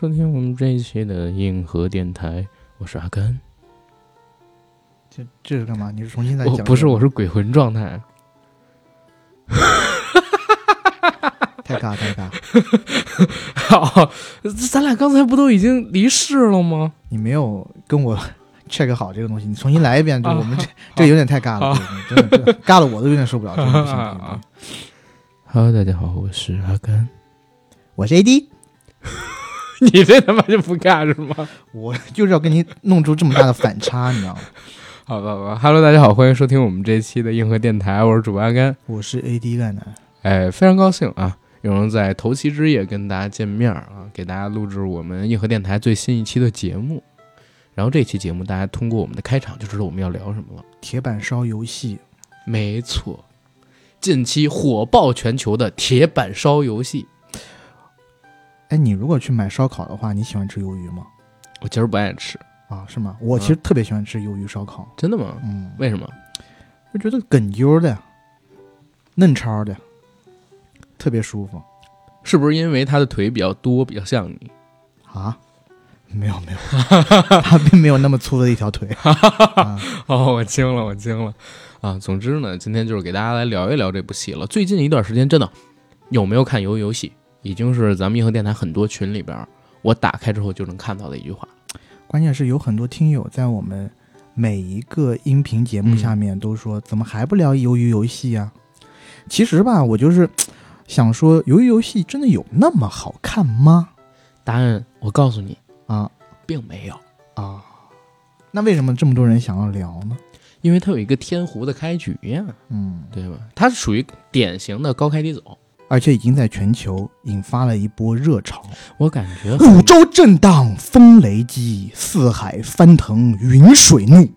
收听我们这一期的硬核电台，我是阿甘。这这是干嘛？你是重新再讲？不是，我是鬼魂状态。太尬太尬！好，咱俩刚才不都已经离世了吗？你没有跟我 check 好这个东西，你重新来一遍。就啊 我们这这个有点太尬了，真的真的 尬的我都有点受不了。真的不行 Hello，大家好，我是阿甘。我是 AD，你这他妈就不干是吗？我就是要跟你弄出这么大的反差，你知道吗？好吧，好吧。Hello，大家好，欢迎收听我们这一期的硬核电台，我是主播阿甘。我是 AD 干男，哎，非常高兴啊，有人在头七之夜跟大家见面啊，给大家录制我们硬核电台最新一期的节目。然后这期节目，大家通过我们的开场就知道我们要聊什么了。铁板烧游戏，没错，近期火爆全球的铁板烧游戏。哎，你如果去买烧烤的话，你喜欢吃鱿鱼吗？我其实不爱吃，啊，是吗？我其实特别喜欢吃鱿鱼烧烤，真的吗？嗯，为什么？就觉得梗啾的，嫩超的，特别舒服是不是因为他的腿比较多，比较像你？啊。没有没有，他并没有那么粗的一条腿。啊哦，我惊了，我惊了啊！总之呢，今天就是给大家来聊一聊这部戏了。最近一段时间，真的有没有看《鱿鱼游戏》，已经是咱们硬核电台很多群里边，我打开之后就能看到的一句话。关键是有很多听友在我们每一个音频节目下面都说，怎么还不聊鱿鱼游戏呀？其实吧，我就是想说，鱿鱼游戏真的有那么好看吗？答案我告诉你，啊并没有，啊，那为什么这么多人想要聊呢？因为它有一个天胡的开局呀，嗯，对吧？它是属于典型的高开低走。而且已经在全球引发了一波热潮。我感觉五洲震荡，风雷激；四海翻腾，云水怒。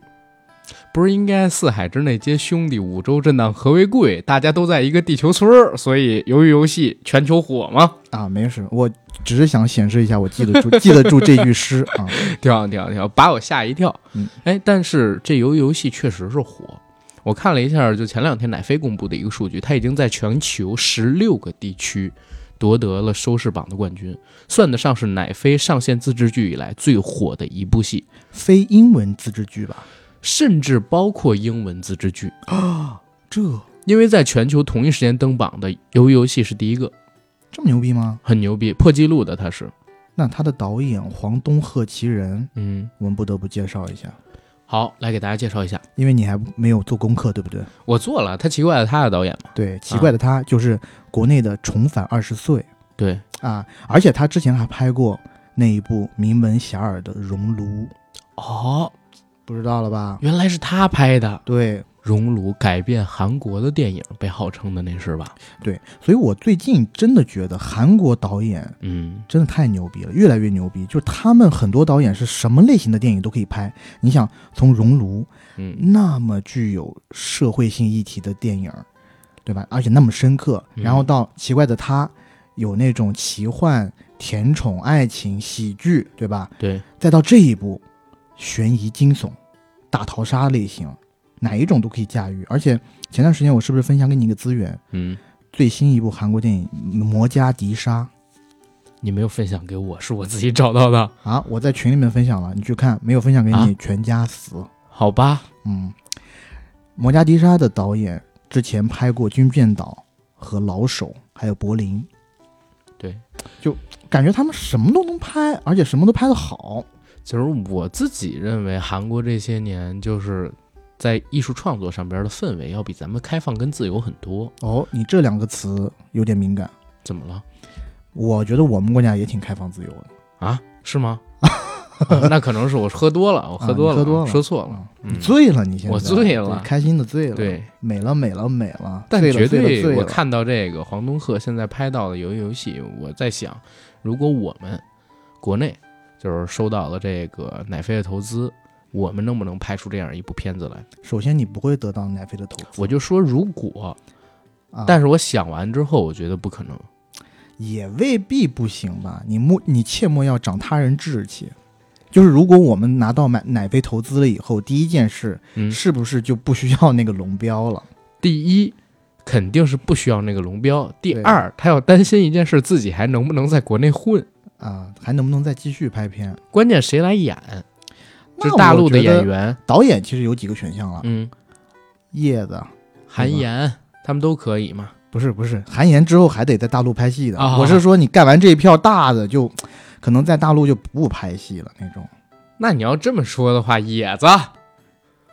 不是应该四海之内皆兄弟，五洲震荡和为贵？大家都在一个地球村儿，所以鱿鱼游戏全球火吗？啊，没事，我只是想显示一下我记得住 记得住这句诗啊。挺好，挺好，挺好，把我吓一跳。嗯，哎，但是这鱿鱼游戏确实是火。我看了一下，就前两天奶飞公布的一个数据，它已经在全球十六个地区夺得了收视榜的冠军，算得上是奶飞上线自制剧以来最火的一部戏，非英文自制剧吧？甚至包括英文自制剧。啊，这因为在全球同一时间登榜的鱿鱼游戏是第一个，这么牛逼吗？很牛逼，破纪录的它是。那他的导演黄东赫其人，嗯，我们不得不介绍一下，好，来给大家介绍一下，因为你还没有做功课，对不对？我做了，他奇怪的他的导演嘛，对，奇怪的他就是国内的《重返二十岁对，》啊，而且他之前还拍过那一部名闻遐迩的《熔炉》，哦，不知道了吧？原来是他拍的。对熔炉改变韩国的电影，被号称的那是吧？对，所以我最近真的觉得韩国导演嗯，真的太牛逼了，越来越牛逼。就是他们很多导演是什么类型的电影都可以拍。你想，从《熔炉》嗯那么具有社会性议题的电影，对吧？而且那么深刻，嗯然后到奇怪的他，有那种奇幻、甜宠、爱情、喜剧，对吧？对，再到这一步，悬疑、惊悚、大逃杀类型，哪一种都可以驾驭。而且前段时间我是不是分享给你一个资源？嗯，最新一部韩国电影《魔加迪沙》你没有分享给我，是我自己找到的，啊，我在群里面分享了，你去看，没有分享给你，啊全家死。好吧？嗯，摩加迪沙的导演之前拍过《军变岛》和《老手》，还有《柏林》，对，就感觉他们什么都能拍，而且什么都拍得好。其实我自己认为，韩国这些年就是在艺术创作上边的氛围要比咱们开放跟自由很多。哦，你这两个词有点敏感，怎么了？我觉得我们国家也挺开放自由的。啊？是吗？啊那可能是我喝多了，我喝多了，啊喝多了说错了你醉了，你现在我醉了开心的醉了，，对，美了美了美了，但绝对，醉我看到这个黄东赫现在拍到的鱿鱼游戏，我在想，如果我们国内就是收到了这个奶飞的投资，我们能不能拍出这样一部片子来？首先你不会得到奈飞的投资，我就说如果，啊，但是我想完之后，我觉得不可能。也未必不行吧？你莫你切莫要长他人志气。就是如果我们拿到买奶飞投资了以后，第一件事嗯，是不是就不需要那个龙标了？第一，肯定是不需要那个龙标。第二，他要担心一件事，自己还能不能在国内混。啊，还能不能再继续拍片？关键谁来演？那这大陆的演员，导演其实有几个选项了，嗯，叶子韩延他们都可以嘛。不是不是，韩延之后还得在大陆拍戏的。啊我是说，你干完这一票大的，就可能在大陆就不拍戏了那种。那你要这么说的话，野子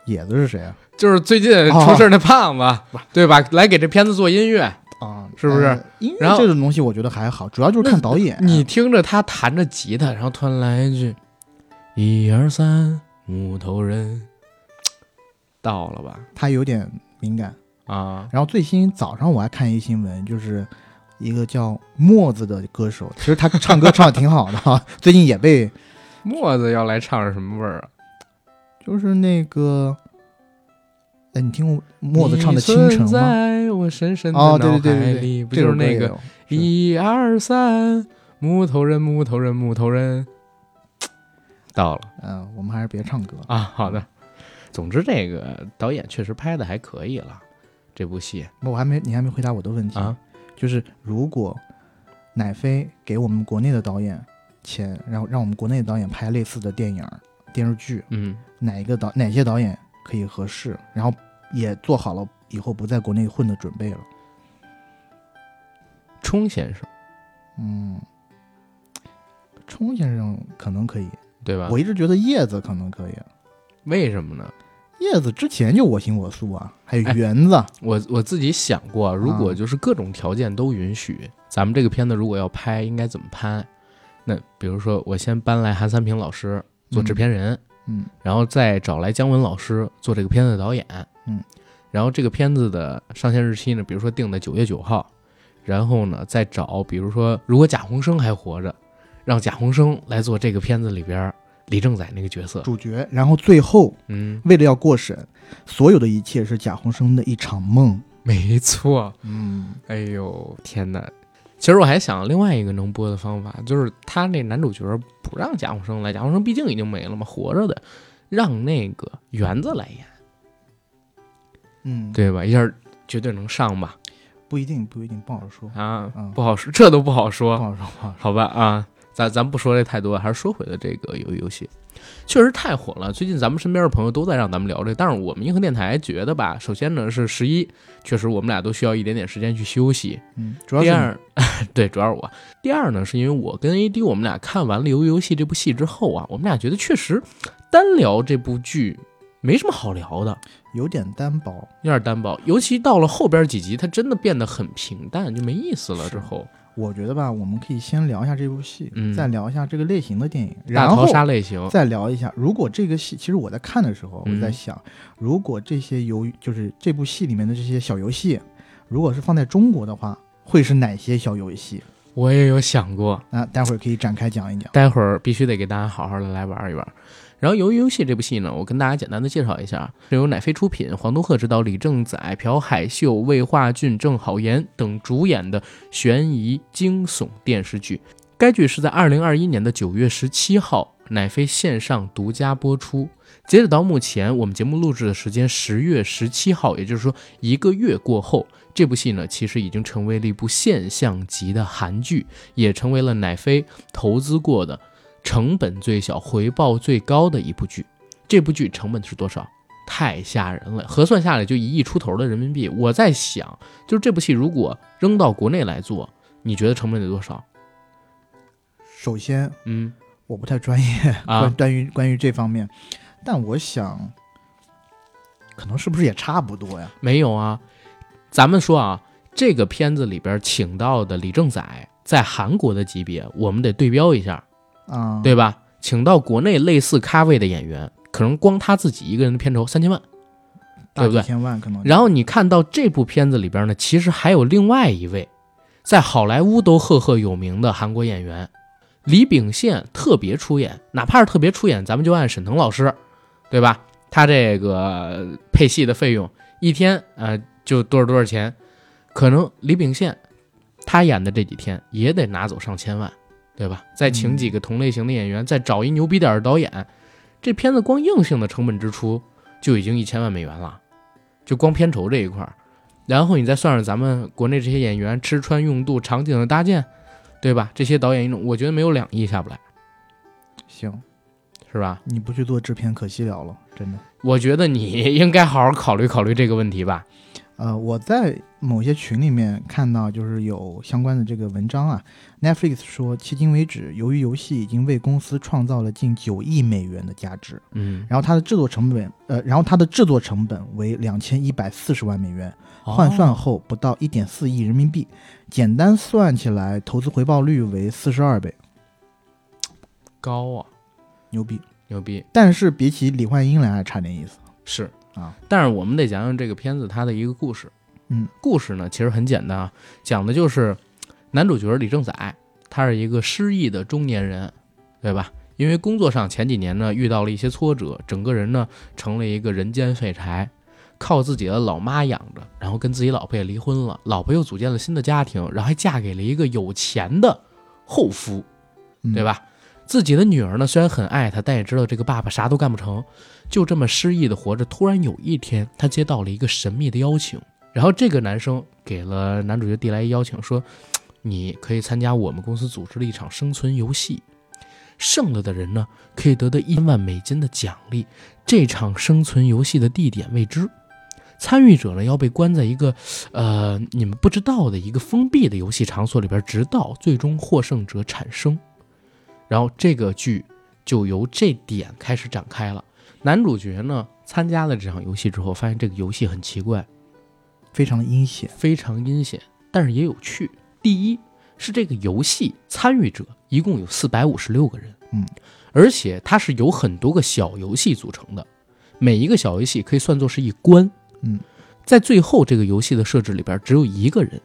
野子是谁啊？就是最近出事儿那胖子，对吧？来给这片子做音乐，啊，是不是呃音然后乐这种东西我觉得还好，主要就是看导演。你听着他弹着吉他，然后突然来一句“一二三，木头人”，到了吧？他有点敏感。啊，然后最新早上我还看一新闻，就是一个叫墨子的歌手，其实他唱歌唱的挺好的哈，最近也被墨子要来唱是什么味儿啊？就是那个，哎，你听过墨子唱的《清晨》吗？在我深深的哦，脑对对对对海里，对，不就是那个一二三，木头人，木头人，木头人，到了。嗯，我们还是别唱歌。啊。好的，总之这个导演确实拍的还可以了，这部戏。我还没，你还没回答我的问题。啊，就是如果奶飞给我们国内的导演钱，然后让我们国内的导演拍类似的电影、电视剧，嗯，哪一个导哪些导演可以合适，然后也做好了以后不在国内混的准备了。冲先生。嗯，冲先生可能可以，对吧？我一直觉得叶子可能可以。为什么呢？叶子之前就我行我素啊，还有哎园子，我我自己想过，如果啊就是各种条件都允许，咱们这个片子如果要拍，应该怎么拍？那比如说，我先搬来韩三平老师做制片人，嗯然后再找来姜文老师做这个片子的导演，嗯，然后这个片子的上线日期呢，比如说定在九月九号，然后呢再找，比如说如果贾宏声还活着，让贾宏声来做这个片子里边李正宰那个角色，主角，然后最后嗯，为了要过审，所有的一切是贾宏声的一场梦。没错，嗯，哎呦天哪！其实我还想另外一个能播的方法，就是他那男主角不让贾宏声来，贾宏声毕竟已经没了嘛，活着的，让那个园子来演，嗯，，对吧？一下绝对能上吧？不一定，不一定，不好说，啊，嗯不好说，这都不好不，好说，不好说。好吧？啊，咱咱不说这太多，还是说回了这个游游戏，确实太火了。最近咱们身边的朋友都在让咱们聊这，但是我们银河电台觉得吧，首先呢是十一，确实我们俩都需要一点点时间去休息，嗯，主要第二，对，主要是我。第二呢，是因为我跟 AD 我们俩看完了《鱿鱼游戏》这部戏之后啊，我们俩觉得确实单聊这部剧没什么好聊的，有点单薄。有点单薄。尤其到了后边几集，它真的变得很平淡，就没意思了。之后我觉得吧，我们可以先聊一下这部戏，嗯再聊一下这个类型的电影，然后杀类型，再聊一下，如果这个戏，其实我在看的时候，嗯我在想，如果这些游就是这部戏里面的这些小游戏，如果是放在中国的话，会是哪些小游戏？我也有想过，那待会儿可以展开讲一讲。待会儿必须得给大家好好的来玩一玩。然后《鱿鱼游戏》这部戏呢，我跟大家简单的介绍一下，是由乃飞出品，黄东赫执导，李正宰、朴海秀、魏化俊、郑好妍等主演的悬疑惊悚电视剧。该剧是在二零二一年的九月十七号乃飞线上独家播出。截止到目前，我们节目录制的时间十月十七号，也就是说一个月过后，这部戏呢其实已经成为了一部现象级的韩剧，也成为了乃飞投资过的成本最小、回报最高的一部剧。这部剧成本是多少？太吓人了，核算下来就一亿出头的人民币。我在想，就是这部戏如果扔到国内来做，你觉得成本得多少？首先，嗯我不太专业，啊关关于关于这方面，但我想，可能是不是也差不多呀？没有啊，咱们说啊，这个片子里边请到的李正宰在韩国的级别，我们得对标一下，啊、对吧？请到国内类似咖位的演员，可能光他自己一个人的片酬三千万。对不对千万可能。然后你看到这部片子里边呢，其实还有另外一位，在好莱坞都赫赫有名的韩国演员李秉宪特别出演，哪怕是特别出演，咱们就按沈腾老师，对吧？他这个配戏的费用一天呃就多少多少钱，可能李秉宪他演的这几天也得拿走上千万，对吧？再请几个同类型的演员，再找一牛逼点的导演，这片子光硬性的成本支出就已经一千万美元了。就光片酬这一块儿，然后你再算上咱们国内这些演员吃穿用度、场景的搭建，对吧？这些导演一种，我觉得没有两亿下不来，行，是吧？你不去做制片可惜了了，真的。我觉得你应该好好考虑考虑这个问题吧。呃，我在某些群里面看到，就是有相关的这个文章啊。Netflix 说，迄今为止，由于游戏已经为公司创造了近九亿美元的价值，嗯，然后它的制作成本，呃，然后它的制作成本为两千一百四十万美元，换算哦后不到一点四亿人民币，简单算起来，投资回报率为四十二倍，高啊，牛逼。牛逼。但是比起李焕英来还差点意思。是。啊。但是我们得讲讲这个片子它的一个故事。嗯，故事呢其实很简单啊，讲的就是男主角李正宰，他是一个失意的中年人，对吧？因为工作上前几年呢遇到了一些挫折，整个人呢成了一个人间废柴，靠自己的老妈养着，然后跟自己老婆也离婚了，老婆又组建了新的家庭，然后还嫁给了一个有钱的后夫，嗯对吧？自己的女儿呢，虽然很爱他，但也知道这个爸爸啥都干不成，就这么失意的活着。突然有一天，他接到了一个神秘的邀请，然后这个男生给了男主角递来一邀请，说：“你可以参加我们公司组织的一场生存游戏，胜了的人呢，可以得到一万美金的奖励。这场生存游戏的地点未知，参与者呢要被关在一个呃你们不知道的一个封闭的游戏场所里边，直到最终获胜者产生。”然后这个剧就由这点开始展开了。男主角呢参加了这场游戏之后，发现这个游戏很奇怪，非常的阴险。非常阴险，但是也有趣。第一是这个游戏参与者一共有四百五十六个人，嗯，而且它是由很多个小游戏组成的，每一个小游戏可以算作是一关，嗯，在最后这个游戏的设置里边，只有一个人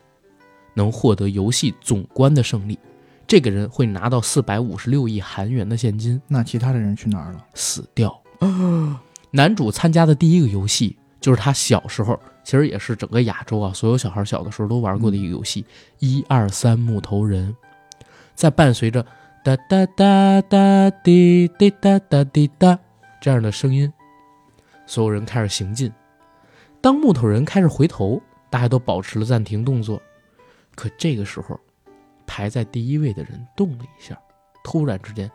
能获得游戏总关的胜利，这个人会拿到四百五十六亿韩元的现金。那其他的人去哪儿了？死掉。男主参加的第一个游戏就是他小时候，其实也是整个亚洲啊，所有小孩小的时候都玩过的一个游戏——一二三木头人。在伴随着哒哒哒哒滴滴哒哒滴哒这样的声音，所有人开始行进。当木头人开始回头，大家都保持了暂停动作。可这个时候，排在第一位的人动了一下，突然之间，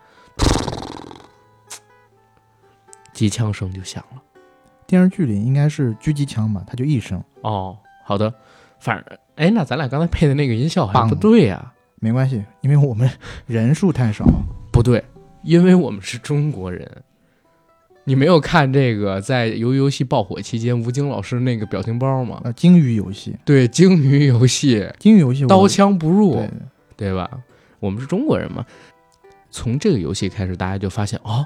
机枪声就响了。电视剧里应该是狙击枪吧，他就一声，哦，好的，反正哎，那咱俩刚才配的那个音效好像不对呀、没关系，因为我们人数太少。不对，因为我们是中国人。你没有看这个在鱿鱼游戏爆火期间，吴京老师那个表情包吗？呃，鲸鱼游戏，对，鲸鱼游戏，鲸鱼游戏，刀枪不入，对，对吧？我们是中国人嘛。从这个游戏开始，大家就发现哦，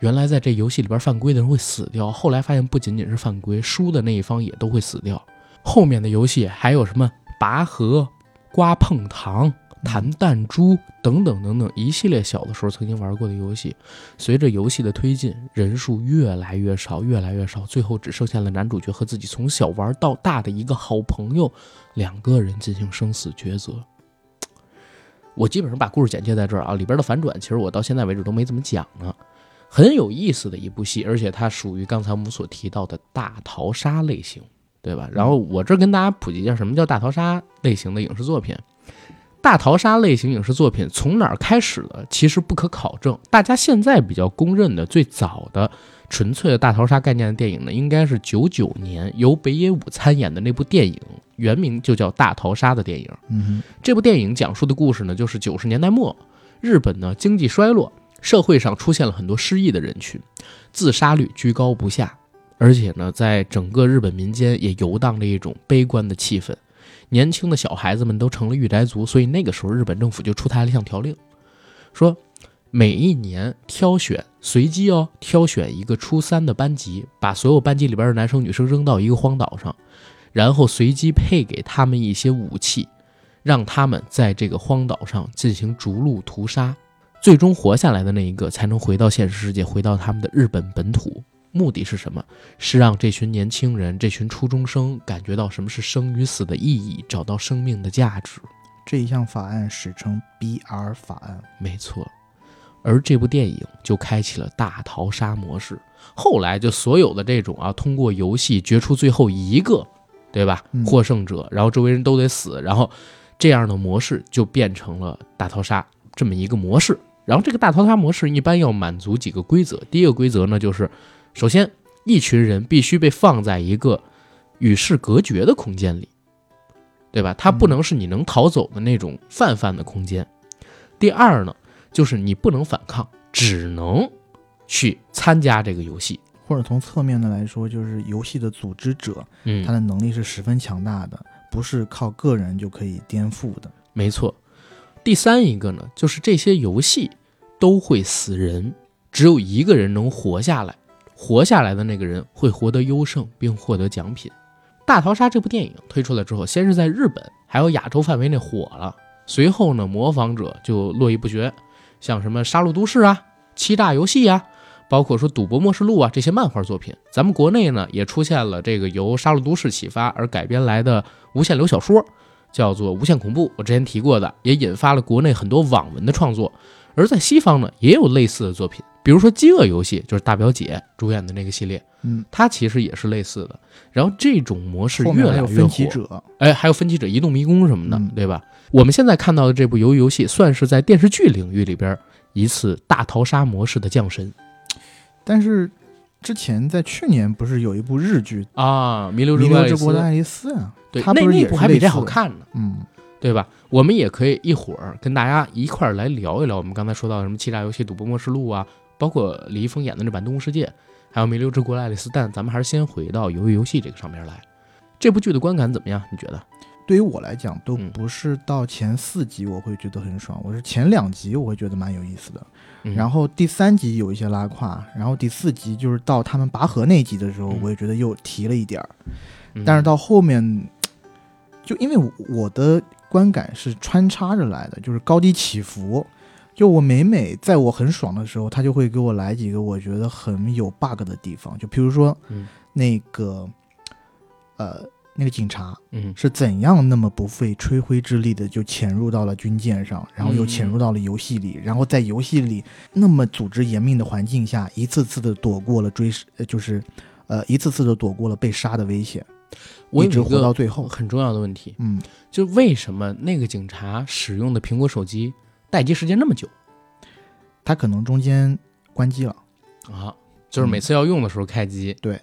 原来在这游戏里边犯规的人会死掉。后来发现不仅仅是犯规，输的那一方也都会死掉。后面的游戏还有什么拔河、刮碰糖、弹弹珠等等等等一系列小的时候曾经玩过的游戏，随着游戏的推进，人数越来越少，越来越少，最后只剩下了男主角和自己从小玩到大的一个好朋友，两个人进行生死抉择。我基本上把故事简介在这儿啊，里边的反转其实我到现在为止都没怎么讲呢，很有意思的一部戏，而且它属于刚才我们所提到的大逃杀类型，对吧？然后我这儿跟大家普及一下什么叫大逃杀类型的影视作品。大逃杀类型影视作品从哪儿开始的？其实不可考证。大家现在比较公认的最早的纯粹的大逃杀概念的电影呢，应该是九九年由北野武参演的那部电影，原名就叫《大逃杀》的电影。嗯这部电影讲述的故事呢，就是九十年代末，日本呢经济衰落，社会上出现了很多失意的人群，自杀率居高不下，而且呢，在整个日本民间也游荡着一种悲观的气氛。年轻的小孩子们都成了御宅族，所以那个时候日本政府就出台了一项条令，说每一年挑选随机哦，挑选一个初三的班级，把所有班级里边的男生女生扔到一个荒岛上，然后随机配给他们一些武器，让他们在这个荒岛上进行逐鹿屠杀，最终活下来的那一个才能回到现实世界，回到他们的日本本土。目的是什么？是让这群年轻人、这群初中生感觉到什么是生与死的意义，找到生命的价值。这一项法案史称 BR 法案。没错，而这部电影就开启了大逃杀模式。后来就所有的这种啊，通过游戏决出最后一个，对吧嗯？获胜者，然后周围人都得死，然后这样的模式就变成了大逃杀这么一个模式。然后这个大逃杀模式一般要满足几个规则，第一个规则呢就是，首先一群人必须被放在一个与世隔绝的空间里，对吧？它不能是你能逃走的那种泛泛的空间。第二呢，就是你不能反抗，只能去参加这个游戏。或者从侧面的来说，就是游戏的组织者，嗯他嗯，的能力是十分强大的，不是靠个人就可以颠覆的。没错。第三一个呢，就是这些游戏都会死人，只有一个人能活下来，活下来的那个人会获得优胜并获得奖品。《大逃杀》这部电影推出来之后，先是在日本还有亚洲范围内火了，随后呢，模仿者就络绎不绝，像什么《杀戮都市》啊、《欺诈游戏》啊，包括说《赌博默示录》啊这些漫画作品。咱们国内呢，也出现了这个由《杀戮都市》启发而改编来的无限流小说。叫做《无限恐怖》，我之前提过的，也引发了国内很多网文的创作。而在西方呢，也有类似的作品，比如说《饥饿游戏》，就是大表姐主演的那个系列，嗯，它其实也是类似的。然后这种模式越来越火，分歧者，哎，还有分歧者、移动迷宫什么的，嗯对吧？我们现在看到的这部鱿鱼游戏，算是在电视剧领域里边一次大逃杀模式的降神但是之前在去年不是有一部日剧啊！弥留之国的爱丽丝》啊？对，它不是也那那部还比这好看呢。嗯，对吧？我们也可以一会儿跟大家一块儿来聊一聊我们刚才说到什么欺诈游戏、赌博默示录啊，包括李易峰演的那版《动物世界》，还有《弥留之国的爱丽丝》。但咱们还是先回到鱿鱼游戏这个上面来。这部剧的观感怎么样？你觉得？对于我来讲，都嗯不是到前四集我会觉得很爽，我是前两集我会觉得蛮有意思的。嗯、然后第三集有一些拉胯，然后第四集就是到他们拔河那集的时候，嗯我也觉得又提了一点儿。嗯，但是到后面，就因为我的观感是穿插着来的，就是高低起伏。就我每每在我很爽的时候，他就会给我来几个我觉得很有 bug 的地方，就比如说嗯。那个，呃，那个警察嗯。是怎样那么不费吹灰之力的就潜入到了军舰上，然后又嗯潜入到了游戏里，然后在游戏里那么组织严密的环境下，一次次的躲过了追，呃就是，呃，一次次的躲过了被杀的危险，我一直活到最后。很重要的问题，嗯，就为什么那个警察使用的苹果手机待机时间那么久他可能中间关机了，啊？就是每次要用的时候开机。嗯对。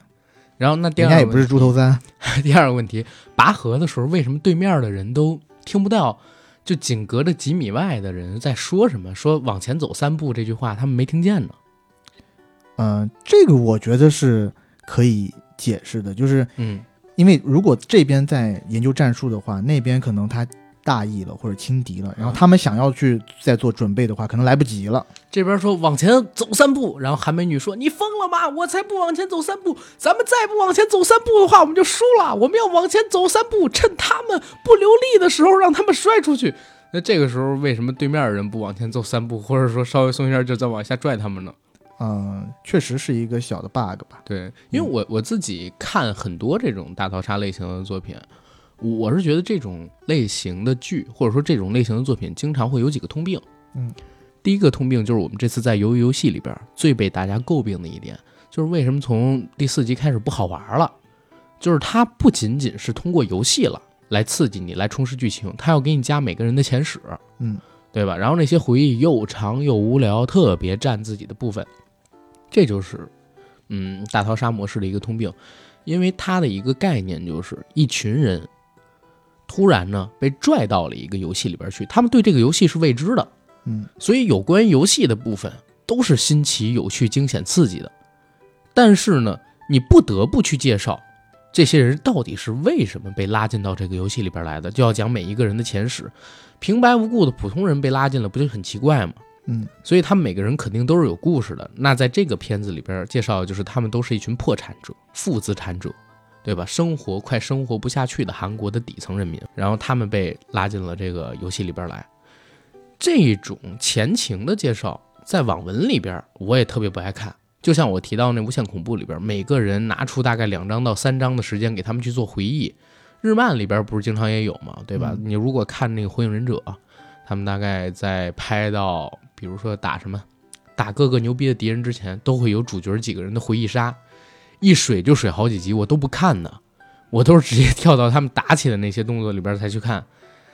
然后那第二个也不是猪头三。第二个问题，拔河的时候为什么对面的人都听不到？就仅隔着几米外的人在说什么？说往前走三步这句话，他们没听见呢。嗯、这个我觉得是可以解释的，就是嗯因为如果这边在研究战术的话，那边可能他大意了或者轻敌了，然后他们想要去再做准备的话，可能来不及了。这边说往前走三步，然后韩美女说：“你疯了吗？我才不往前走三步！咱们再不往前走三步的话，我们就输了。我们要往前走三步，趁他们不留力的时候让他们摔出去。”那这个时候为什么对面的人不往前走三步，或者说稍微松一下劲儿再往下拽他们呢？嗯、确实是一个小的 bug 吧。对，因为我我自己看很多这种大逃杀类型的作品，我是觉得这种类型的剧或者说这种类型的作品，经常会有几个通病。嗯，第一个通病就是我们这次在鱿鱼游戏里边最被大家诟病的一点，就是为什么从第四集开始不好玩了？就是它不仅仅是通过游戏了来刺激你，来充实剧情，它要给你加每个人的前史。嗯，对吧？然后那些回忆又长又无聊，特别占自己的部分，这就是嗯大逃杀模式的一个通病，因为它的一个概念就是一群人突然呢被拽到了一个游戏里边去，他们对这个游戏是未知的，嗯，所以有关于游戏的部分都是新奇、有趣、惊险、刺激的。但是呢，你不得不去介绍这些人到底是为什么被拉进到这个游戏里边来的，就要讲每一个人的前史。平白无故的普通人被拉进了，不就很奇怪吗？嗯，所以他们每个人肯定都是有故事的。那在这个片子里边介绍就是他们都是一群破产者、负资产者，对吧？生活快生活不下去的韩国的底层人民，然后他们被拉进了这个游戏里边来。这种前情的介绍，在网文里边我也特别不爱看。就像我提到那《无限恐怖》里边，每个人拿出大概两章到三章的时间给他们去做回忆。日漫里边不是经常也有嘛，对吧？你如果看那个《火影忍者》，他们大概在拍到，比如说打什么打各个牛逼的敌人之前，都会有主角几个人的回忆杀，一水就水好几集，我都不看的。我都是直接跳到他们打起的那些动作里边才去看，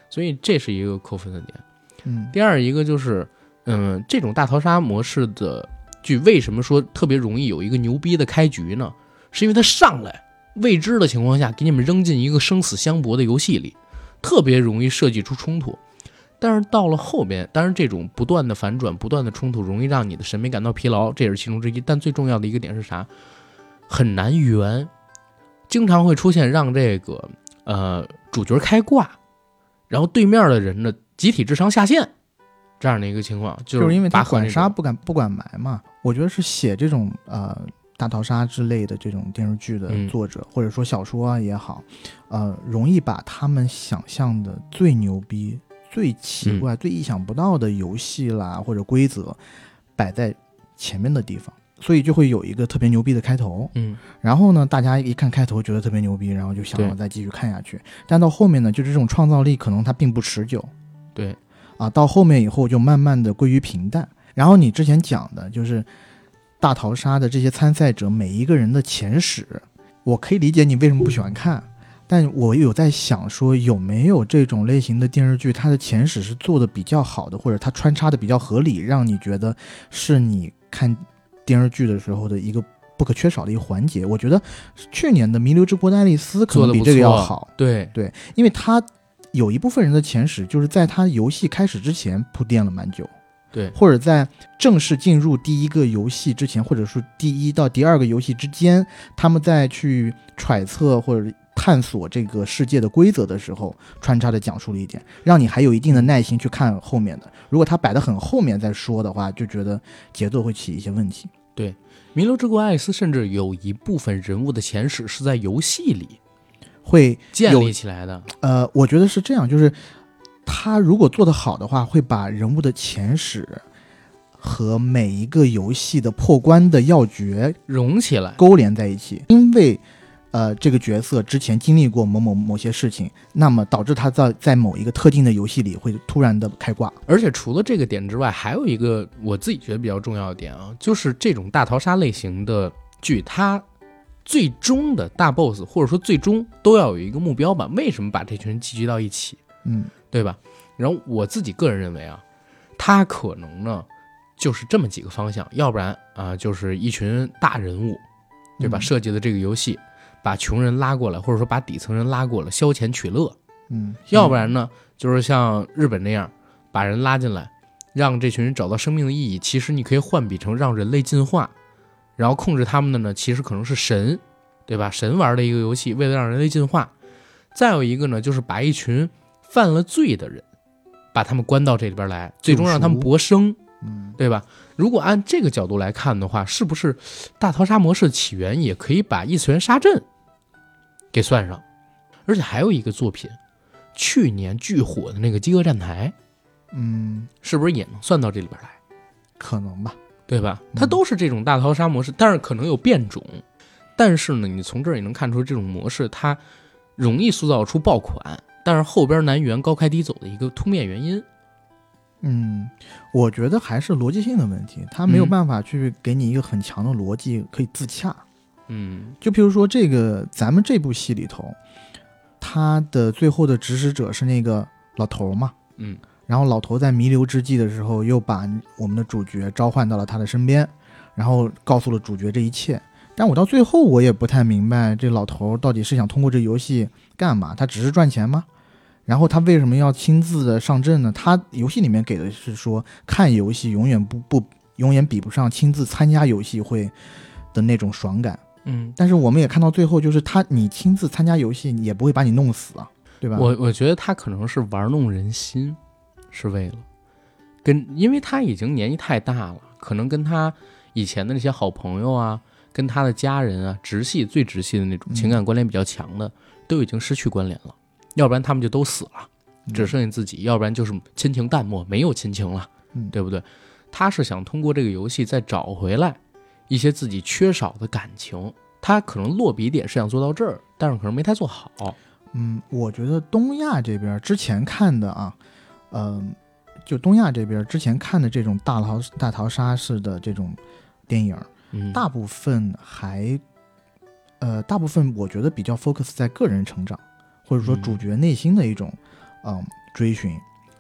所以这是一个扣分的点。嗯第二一个就是，嗯，这种大逃杀模式的剧为什么说特别容易有一个牛逼的开局呢？是因为它上来未知的情况下给你们扔进一个生死相搏的游戏里，特别容易设计出冲突。但是到了后边，当然这种不断的反转、不断的冲突，容易让你的审美感到疲劳，这也是其中之一。但最重要的一个点是啥？很难圆，经常会出现让这个呃主角开挂，然后对面的人呢集体智商下线这样的一个情况，就就是因为他管杀不敢不管埋嘛。我觉得是写这种呃大逃杀之类的这种电视剧的嗯作者，或者说小说啊也好，呃，容易把他们想象的最牛逼、最奇嗯怪、最意想不到的游戏啦或者规则摆在前面的地方，所以就会有一个特别牛逼的开头。嗯然后呢，大家一看开头觉得特别牛逼，然后就想要再继续看下去。但到后面呢，就是这种创造力可能它并不持久。对，啊，到后面以后就慢慢的归于平淡。然后你之前讲的就是大逃杀的这些参赛者每一个人的前史，我可以理解你为什么不喜欢看，但我有在想说有没有这种类型的电视剧，它的前史是做的比较好的，或者它穿插的比较合理，让你觉得是你看电视剧的时候的一个不可缺少的一个环节。我觉得去年的《弥留之国的爱丽丝》可能比这个要好。对对，因为它有一部分人的前史就是在他游戏开始之前铺垫了蛮久，对或者在正式进入第一个游戏之前，或者说第一到第二个游戏之间，他们在去揣测或者探索这个世界的规则的时候，穿插的讲述了一点，让你还有一定的耐心去看后面的。如果他摆的很后面再说的话，就觉得节奏会起一些问题。《对弥留之国爱丽丝》甚至有一部分人物的前史是在游戏里会建立起来的。呃，我觉得是这样，就是他如果做得好的话，会把人物的前史和每一个游戏的破关的要诀融起来，勾连在一起，因为。呃，这个角色之前经历过某某某些事情，那么导致他在在某一个特定的游戏里会突然的开挂。而且除了这个点之外，还有一个我自己觉得比较重要的点啊，就是这种大逃杀类型的剧，它最终的大 boss 或者说最终都要有一个目标吧？为什么把这群人聚集到一起，嗯对吧？然后我自己个人认为啊，他可能呢就是这么几个方向，要不然啊、就是一群大人物，对吧？嗯设计的这个游戏，把穷人拉过来，或者说把底层人拉过来消遣取乐，嗯，要不然呢，就是像日本那样，把人拉进来，让这群人找到生命的意义。其实你可以换比成让人类进化，然后控制他们的呢，其实可能是神，对吧？神玩的一个游戏，为了让人类进化。再有一个呢，就是把一群犯了罪的人，把他们关到这里边来，最终让他们博生，嗯对吧？如果按这个角度来看的话，是不是大逃杀模式的起源也可以把异次元杀阵给算上？而且还有一个作品，去年巨火的那个《饥饿站台嗯，》，是不是也能算到这里边来？可能吧。对吧？嗯它都是这种大逃杀模式，但是可能有变种。但是呢，你从这儿也能看出这种模式它容易塑造出爆款，但是后边难圆高开低走的一个突面原因。嗯，我觉得还是逻辑性的问题，他没有嗯办法去给你一个很强的逻辑可以自洽。嗯就比如说这个咱们这部戏里头，他的最后的指使者是那个老头儿嘛，嗯然后老头在弥留之际的时候，又把我们的主角召唤到了他的身边，然后告诉了主角这一切。但我到最后我也不太明白，这老头到底是想通过这游戏干嘛？他只是赚钱吗？然后他为什么要亲自的上阵呢？他游戏里面给的是说，看游戏永远不不永远比不上亲自参加游戏会的那种爽感。嗯，但是我们也看到最后，就是他你亲自参加游戏，也不会把你弄死啊，对吧？我我觉得他可能是玩弄人心，是为了跟，因为他已经年纪太大了，可能跟他以前的那些好朋友啊，跟他的家人啊，直系最直系的那种情感关联比较强的，都已经失去关联了，要不然他们就都死了，只剩下自己，要不然就是亲情淡漠，没有亲情了，嗯对不对？他是想通过这个游戏再找回来一些自己缺少的感情，他可能落笔点是想做到这儿，但是可能没太做好。嗯，我觉得东亚这边之前看的啊，嗯、就东亚这边之前看的这种大逃大逃杀式的这种电影，嗯，大部分还呃，大部分我觉得比较 focus 在个人成长，或者说嗯主角内心的一种嗯追寻。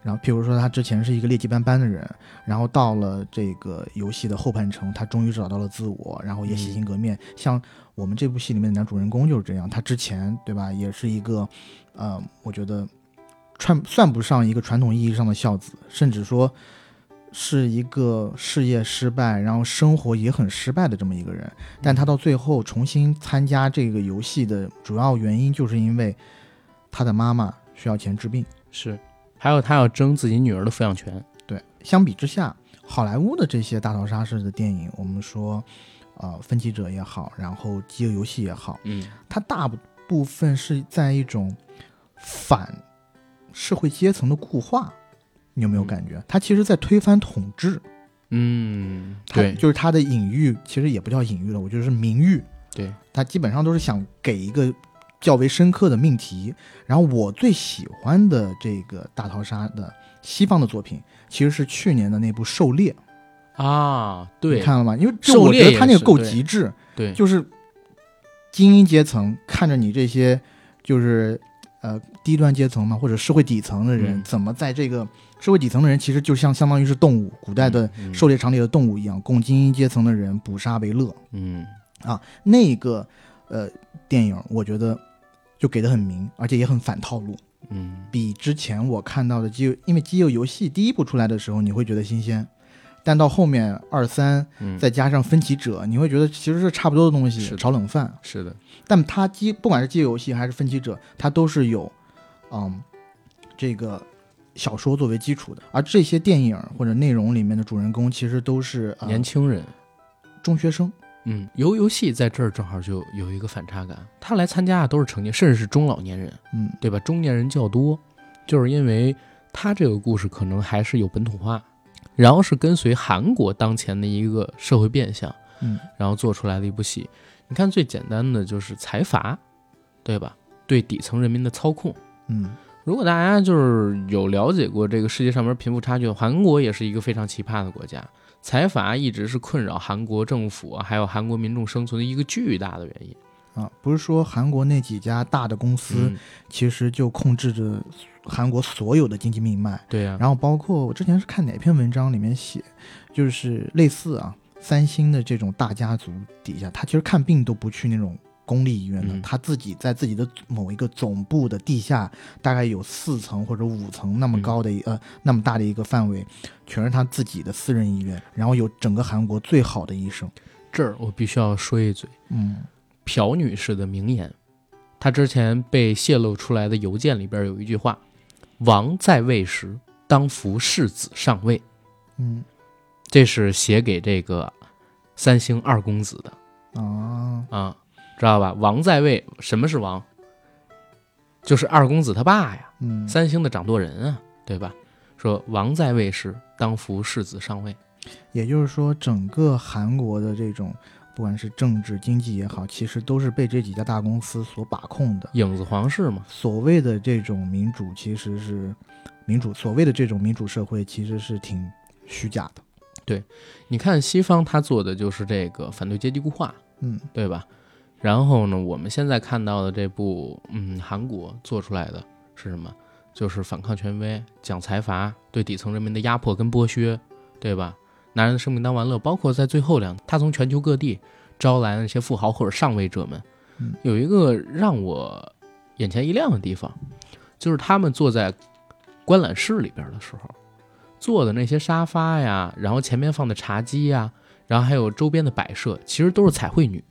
然后，譬如说他之前是一个劣迹斑斑的人，然后到了这个游戏的后半程，他终于找到了自我，然后也洗心革面。像我们这部戏里面的男主人公就是这样，他之前对吧，也是一个，呃，我觉得算算不上一个传统意义上的孝子，甚至说是一个事业失败，然后生活也很失败的这么一个人。但他到最后重新参加这个游戏的主要原因，就是因为他的妈妈需要钱治病。是，还有他要争自己女儿的抚养权。对，相比之下，好莱坞的这些大逃杀式的电影，我们说，呃，《分歧者》也好，然后《饥饿游戏》也好，嗯它大部分是在一种反社会阶层的固化，你有没有嗯感觉？它其实在推翻统治。嗯，对就是它的隐喻，其实也不叫隐喻了，我觉得是名誉。对，它基本上都是想给一个较为深刻的命题。然后我最喜欢的这个大逃杀的西方的作品，其实是去年的那部《狩猎》，啊，对你看了吗？因为就狩猎我觉得他那个够极致，对，就是精英阶层看着你这些就是呃低端阶层嘛，或者社会底层的人，嗯怎么在这个社会底层的人，其实就像相当于是动物，古代的嗯狩猎场里的动物一样，供精英阶层的人捕杀为乐。嗯啊那个呃电影，我觉得就给的很明，而且也很反套路，嗯比之前我看到的机，因为饥饿游戏第一部出来的时候，你会觉得新鲜。但到后面二三，嗯，再加上分歧者，你会觉得其实是差不多的东西，是炒冷饭。是的，但它机不管是饥饿游戏还是分歧者，它都是有，嗯，这个小说作为基础的。而这些电影或者内容里面的主人公，其实都是、呃、年轻人。中学生。嗯，游游戏在这儿正好就有一个反差感，他来参加的都是成年，甚至是中老年人，嗯对吧？中年人较多，就是因为他这个故事可能还是有本土化，然后是跟随韩国当前的一个社会变相，嗯然后做出来的一部戏。你看最简单的就是财阀，对吧？对底层人民的操控。嗯如果大家就是有了解过这个世界上面贫富差距，韩国也是一个非常奇葩的国家，财阀一直是困扰韩国政府啊，还有韩国民众生存的一个巨大的原因。啊，不是说韩国那几家大的公司嗯，其实就控制着韩国所有的经济命脉，对呀、然后包括我之前是看哪篇文章里面写，就是类似啊，三星的这种大家族底下，他其实看病都不去那种公立医院的，嗯。他自己在自己的某一个总部的地下，大概有四层或者五层那么嗯。高的一、呃那么大的一个范围，全是他自己的私人医院，然后有整个韩国最好的医生。这儿我必须要说一嘴，嗯。朴女士的名言，她之前被泄露出来的邮件里边有一句话：“王在位时，当扶世子上位。嗯”这是写给这个三星二公子的。啊啊，知道吧？王在位，什么是王？就是二公子他爸呀，嗯，三星的掌舵人啊，对吧？说王在位时，当扶世子上位。也就是说，整个韩国的这种不管是政治经济也好，其实都是被这几家大公司所把控的。影子皇室嘛，所谓的这种民主，其实是民主，所谓的这种民主社会，其实是挺虚假的。对你看西方他做的就是这个反对阶级固化，嗯对吧？然后呢，我们现在看到的这部，嗯，韩国做出来的是什么？就是反抗权威，讲财阀对底层人民的压迫跟剥削，对吧？拿人的生命当玩乐，包括在最后两，他从全球各地招来那些富豪或者上位者们，嗯有一个让我眼前一亮的地方，就是他们坐在观览室里边的时候，坐的那些沙发呀，然后前面放的茶几呀，然后还有周边的摆设，其实都是彩绘女，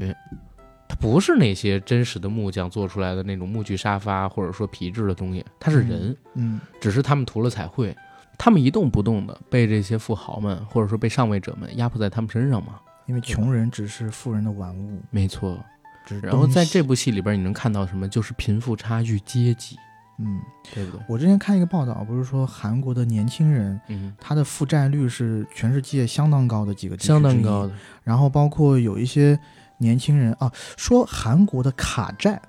它不是那些真实的木匠做出来的那种木具沙发或者说皮质的东西，它是人，嗯只是他们涂了彩绘，他们一动不动的被这些富豪们或者说被上位者们压迫在他们身上嘛。因为穷人只是富人的玩物，没错，然后在这部戏里边，你能看到什么？就是贫富差距、阶级，嗯，对不对？我之前看一个报道，不是说韩国的年轻人嗯，他的负债率是全世界相当高的几个相当高的。然后包括有一些年轻人啊，说韩国的卡债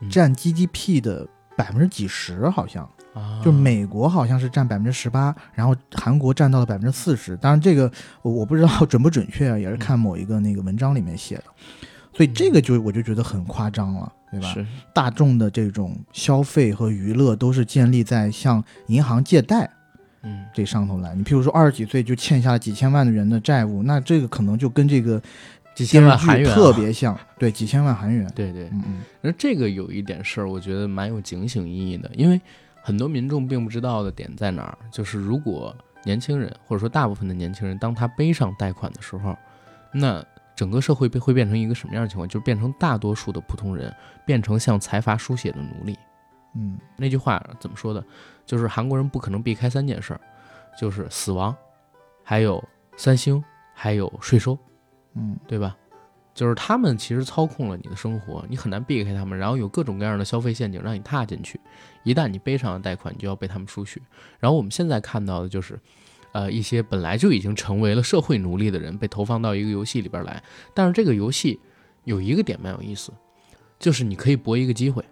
嗯占 GDP 的百分之几十，好像啊，就美国好像是占百分之十八，然后韩国占到了百分之四十。当然这个我我不知道 准不准确啊，也是看某一个那个文章里面写的。所以这个就我就觉得很夸张了，对吧？是，大众的这种消费和娱乐都是建立在向银行借贷嗯，这上头来。你譬如说二十几岁就欠下了几千万的人的债务，那这个可能就跟这个几千万韩元啊特别像，对，几千万韩元。对对。嗯嗯那这个有一点事儿，我觉得蛮有警醒意义的，因为很多民众并不知道的点在哪儿，就是如果年轻人或者说大部分的年轻人，当他背上贷款的时候，那整个社会被会变成一个什么样的情况？就是变成大多数的普通人变成像财阀输血的奴隶。嗯那句话怎么说的？就是韩国人不可能避开三件事儿，就是死亡，还有三星，还有税收。嗯对吧？就是他们其实操控了你的生活，你很难避开他们，然后有各种各样的消费陷阱让你踏进去。一旦你背上了贷款，你就要被他们输血。然后我们现在看到的就是，呃，一些本来就已经成为了社会奴隶的人被投放到一个游戏里边来。但是这个游戏有一个点蛮有意思，就是你可以搏一个机会，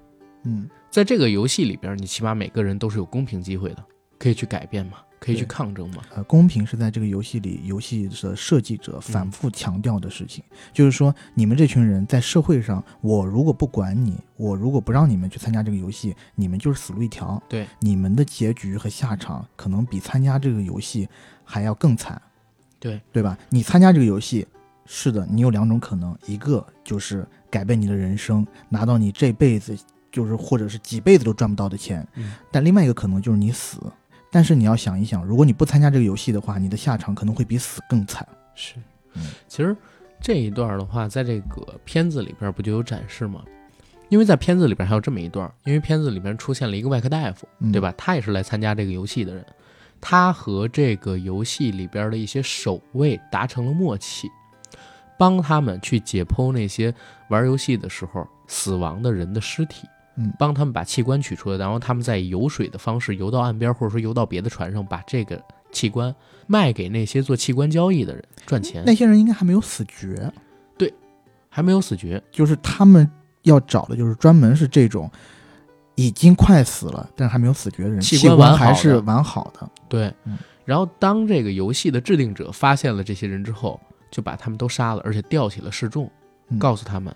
嗯在这个游戏里边，你起码每个人都是有公平机会的，可以去改变嘛，可以去抗争嘛。呃，公平是在这个游戏里，游戏的设计者反复强调的事情，就是说，你们这群人在社会上，我如果不管你，我如果不让你们去参加这个游戏，你们就是死路一条。对，你们的结局和下场可能比参加这个游戏还要更惨。对，对吧？你参加这个游戏，是的，你有两种可能，一个就是改变你的人生，拿到你这辈子就是或者是几辈子都赚不到的钱，嗯但另外一个可能就是你死。但是你要想一想，如果你不参加这个游戏的话，你的下场可能会比死更惨。是嗯，其实这一段的话，在这个片子里边不就有展示吗？因为在片子里边还有这么一段，因为片子里边出现了一个外科大夫，嗯对吧？他也是来参加这个游戏的人，他和这个游戏里边的一些守卫达成了默契，帮他们去解剖那些玩游戏的时候死亡的人的尸体。嗯帮他们把器官取出来，然后他们再以游水的方式游到岸边，或者说游到别的船上，把这个器官卖给那些做器官交易的人赚钱。那些人应该还没有死绝，对还没有死绝，就是他们要找的就是专门是这种已经快死了但是还没有死绝的人，器器官还是完好的。对。嗯然后当这个游戏的制定者发现了这些人之后，就把他们都杀了，而且吊起了示众，嗯告诉他们，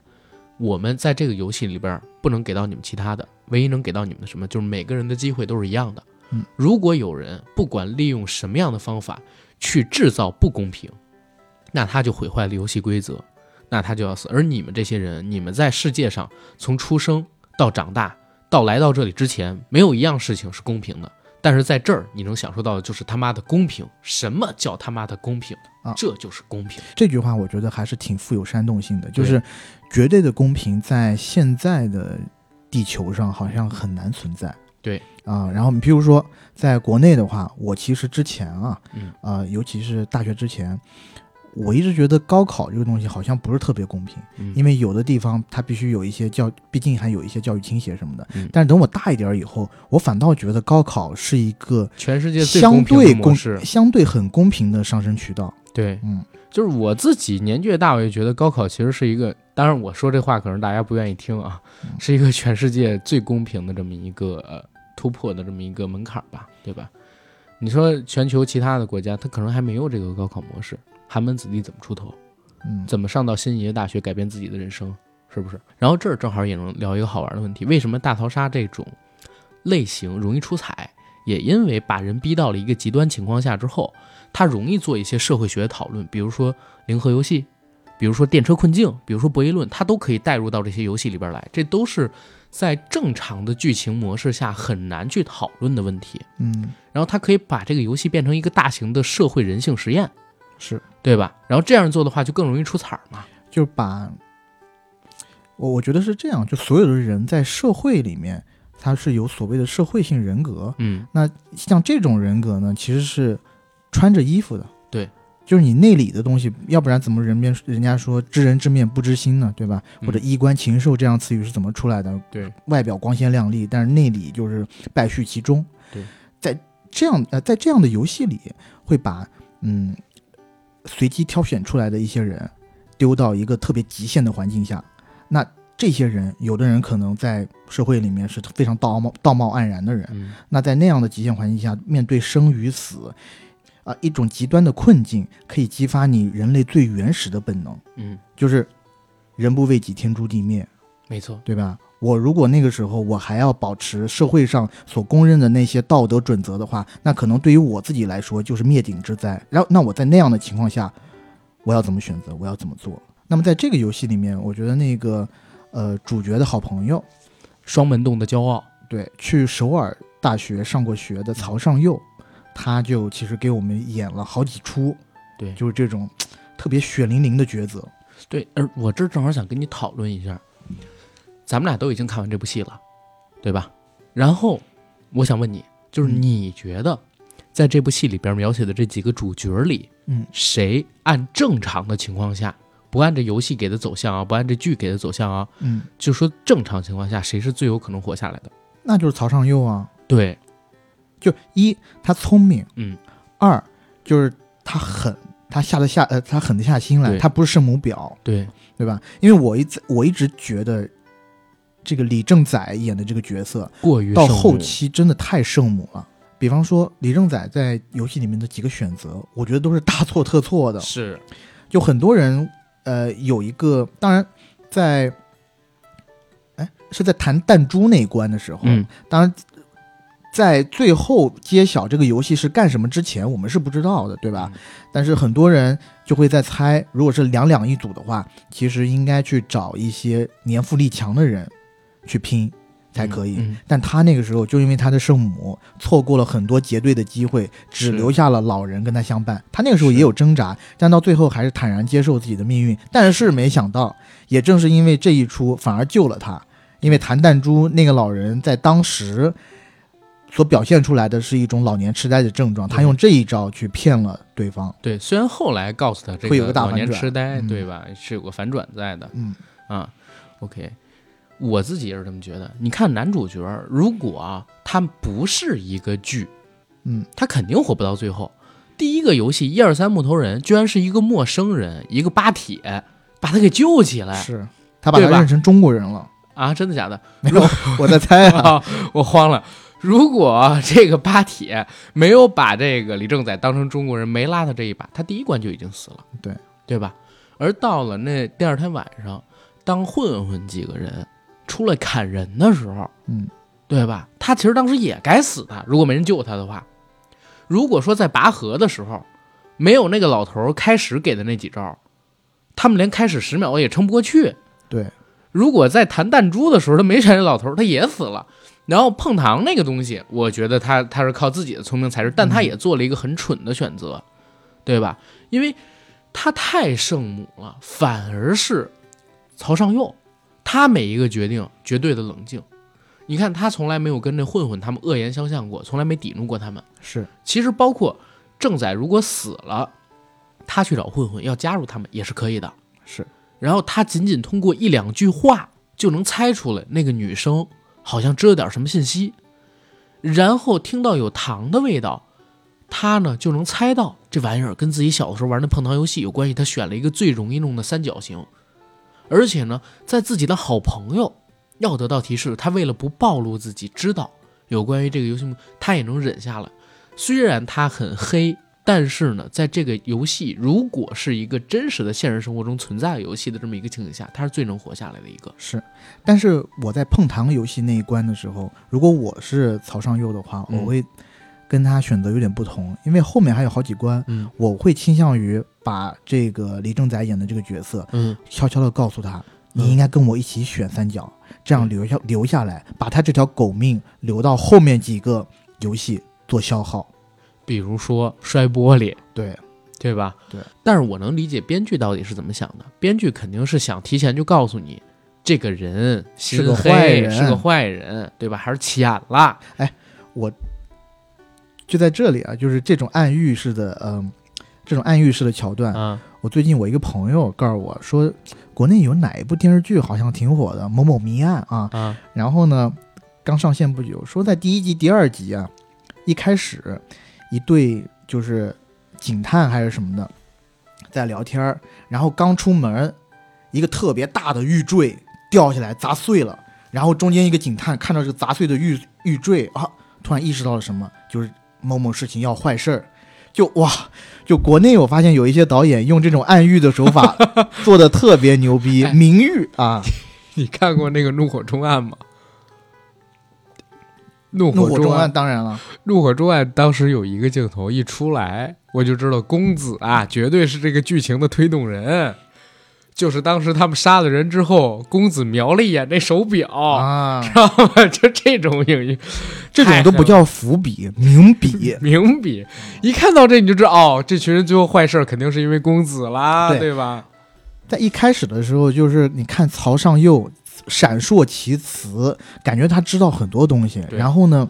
我们在这个游戏里边不能给到你们其他的，唯一能给到你们的什么，就是每个人的机会都是一样的。嗯如果有人不管利用什么样的方法去制造不公平，那他就毁坏了游戏规则，那他就要死。而你们这些人，你们在世界上从出生到长大到来到这里之前，没有一样事情是公平的。但是在这儿，你能享受到的就是他妈的公平。什么叫他妈的公平？啊这就是公平。这句话我觉得还是挺富有煽动性的，就是绝对的公平在现在的地球上好像很难存在。对啊，然后你譬如说在国内的话，我其实之前啊，嗯啊，尤其是大学之前，我一直觉得高考这个东西好像不是特别公平，嗯，因为有的地方它必须有一些教，毕竟还有一些教育倾斜什么的。嗯但是等我大一点以后，我反倒觉得高考是一个全世界最相公平对公。相对很公平的上升渠道。对，嗯就是我自己年纪越大，我也觉得高考其实是一个，当然我说这话可能大家不愿意听啊，嗯是一个全世界最公平的这么一个呃突破的这么一个门槛吧，对吧？你说全球其他的国家，它可能还没有这个高考模式，寒门子弟怎么出头？嗯，怎么上到心仪的大学，改变自己的人生，是不是？然后这儿正好也能聊一个好玩的问题：为什么大逃杀这种类型容易出彩？也因为把人逼到了一个极端情况下之后，他容易做一些社会学讨论，比如说零和游戏，比如说电车困境，比如说博弈论，他都可以带入到这些游戏里边来。这都是在正常的剧情模式下很难去讨论的问题。嗯然后他可以把这个游戏变成一个大型的社会人性实验，是。对吧？然后这样做的话，就更容易出彩儿嘛。就把，我我觉得是这样，就所有的人在社会里面，他是有所谓的社会性人格。嗯，那像这种人格呢，其实是穿着衣服的。对，就是你内里的东西，要不然怎么人面人家说知人知面不知心呢，对吧？嗯或者衣冠禽兽这样词语是怎么出来的？对，外表光鲜亮丽，但是内里就是败絮其中。对，在这样呃，在这样的游戏里，会把嗯随机挑选出来的一些人丢到一个特别极限的环境下，那这些人，有的人可能在社会里面是非常道貌道貌岸然的人，嗯。那在那样的极限环境下，面对生与死，啊、一种极端的困境，可以激发你人类最原始的本能，嗯。就是人不为己，天诛地灭，没错，对吧？我如果那个时候我还要保持社会上所公认的那些道德准则的话，那可能对于我自己来说就是灭顶之灾。然后，那我在那样的情况下，我要怎么选择？我要怎么做？那么在这个游戏里面，我觉得那个呃主角的好朋友，双门洞的骄傲，对，去首尔大学上过学的曹尚佑，他就其实给我们演了好几出，对就是这种 特别血淋淋的抉择。对，而我这正好想跟你讨论一下，咱们俩都已经看完这部戏了，对吧？然后我想问你，就是嗯你觉得在这部戏里边描写的这几个主角里，嗯，谁按正常的情况下，不按这游戏给的走向啊，不按这剧给的走向啊，嗯，就说正常情况下，谁是最有可能活下来的？那就是曹尚佑啊。对，就一他聪明，嗯，二就是他狠，他下得下呃，他狠得下心来，他不是圣母婊，对，对吧？因为我一直我一直觉得这个李正宰演的这个角色过于到后期真的太圣母了。比方说李正宰在游戏里面的几个选择，我觉得都是大错特错的。是，就很多人呃有一个，当然在哎是在弹弹珠那一关的时候，嗯，当然，在最后揭晓这个游戏是干什么之前，我们是不知道的，对吧？嗯但是很多人就会在猜，如果是两两一组的话，其实应该去找一些年富力强的人去拼才可以。嗯但他那个时候就因为他的圣母错过了很多结对的机会，只留下了老人跟他相伴。他那个时候也有挣扎，但到最后还是坦然接受自己的命运。但是没想到，也正是因为这一出，反而救了他。因为弹弹珠那个老人在当时所表现出来的是一种老年痴呆的症状，他用这一招去骗了对方。对，虽然后来告诉他这会有个大老年反转痴呆，嗯对吧？是有个反转在的嗯啊。OK，我自己也是这么觉得。你看男主角，如果啊他不是一个剧，嗯，他肯定活不到最后。第一个游戏一二三木头人，居然是一个陌生人，一个巴铁把他给救起来是他把他认成中国人了。啊！真的假的？没有，我在猜啊。啊，我慌了。如果这个巴铁没有把这个李正宰当成中国人，没拉他这一把，他第一关就已经死了，对对吧？而到了那第二天晚上，当混混几个人出来砍人的时候，嗯，对吧？他其实当时也该死的，如果没人救他的话。如果说在拔河的时候，没有那个老头开始给的那几招，他们连开始十秒也撑不过去。对，如果在弹弹珠的时候他没选这老头，他也死了。然后碰糖那个东西，我觉得他他是靠自己的聪明才智，但他也做了一个很蠢的选择，对吧？因为他太圣母了，反而是曹尚佑，他每一个决定绝对的冷静。你看他从来没有跟这混混他们恶言相向过，从来没抵怒过他们。是其实包括正宰如果死了，他去找混混要加入他们也是可以的。是，然后他仅仅通过一两句话就能猜出来那个女生好像知道点什么信息，然后听到有糖的味道，他呢就能猜到这玩意儿跟自己小的时候玩的碰糖游戏有关系。他选了一个最容易弄的三角形，而且呢，在自己的好朋友要得到提示，他为了不暴露自己知道有关于这个游戏，他也能忍下来。虽然他很黑，但是呢，在这个游戏如果是一个真实的现实生活中存在的游戏的这么一个情景下，他是最能活下来的一个。是，但是我在碰糖游戏那一关的时候，如果我是曹尚佑的话，嗯我会跟他选择有点不同，因为后面还有好几关，嗯我会倾向于把这个李正宰演的这个角色嗯，悄悄的告诉他，嗯你应该跟我一起选三角，这样留下留下来，把他这条狗命留到后面几个游戏做消耗。比如说摔玻璃，对，对吧？对。但是我能理解编剧到底是怎么想的，编剧肯定是想提前就告诉你，这个人是个坏人是个坏人，对吧？还是浅了。就在这里啊，就是这种暗喻式的，嗯、这种暗喻式的桥段，啊，我最近我一个朋友告诉我说，国内有哪一部电视剧好像挺火的，某某谜案啊。啊，然后呢，刚上线不久，说在第一集、第二集啊，一开始一对就是警探还是什么的在聊天儿，然后刚出门，一个特别大的玉坠掉下来砸碎了，然后中间一个警探看到这个砸碎的玉玉坠啊，突然意识到了什么，就是某某事情要坏事儿，就哇，就国内我发现有一些导演用这种暗喻的手法 做的特别牛逼，哎明喻啊，你看过那个《怒火中案》吗？怒怒火中中案当然了，怒火中案当时有一个镜头一出来，我就知道公子啊，绝对是这个剧情的推动人。就是当时他们杀了人之后，公子瞄了一眼那手表，啊，知道吗？就这种隐喻，这种都不叫伏笔，明笔。明笔，一看到这你就知道，哦，这群人最后坏事儿肯定是因为公子啦，对对吧？在一开始的时候，就是你看曹尚佑闪烁其词，感觉他知道很多东西，然后呢，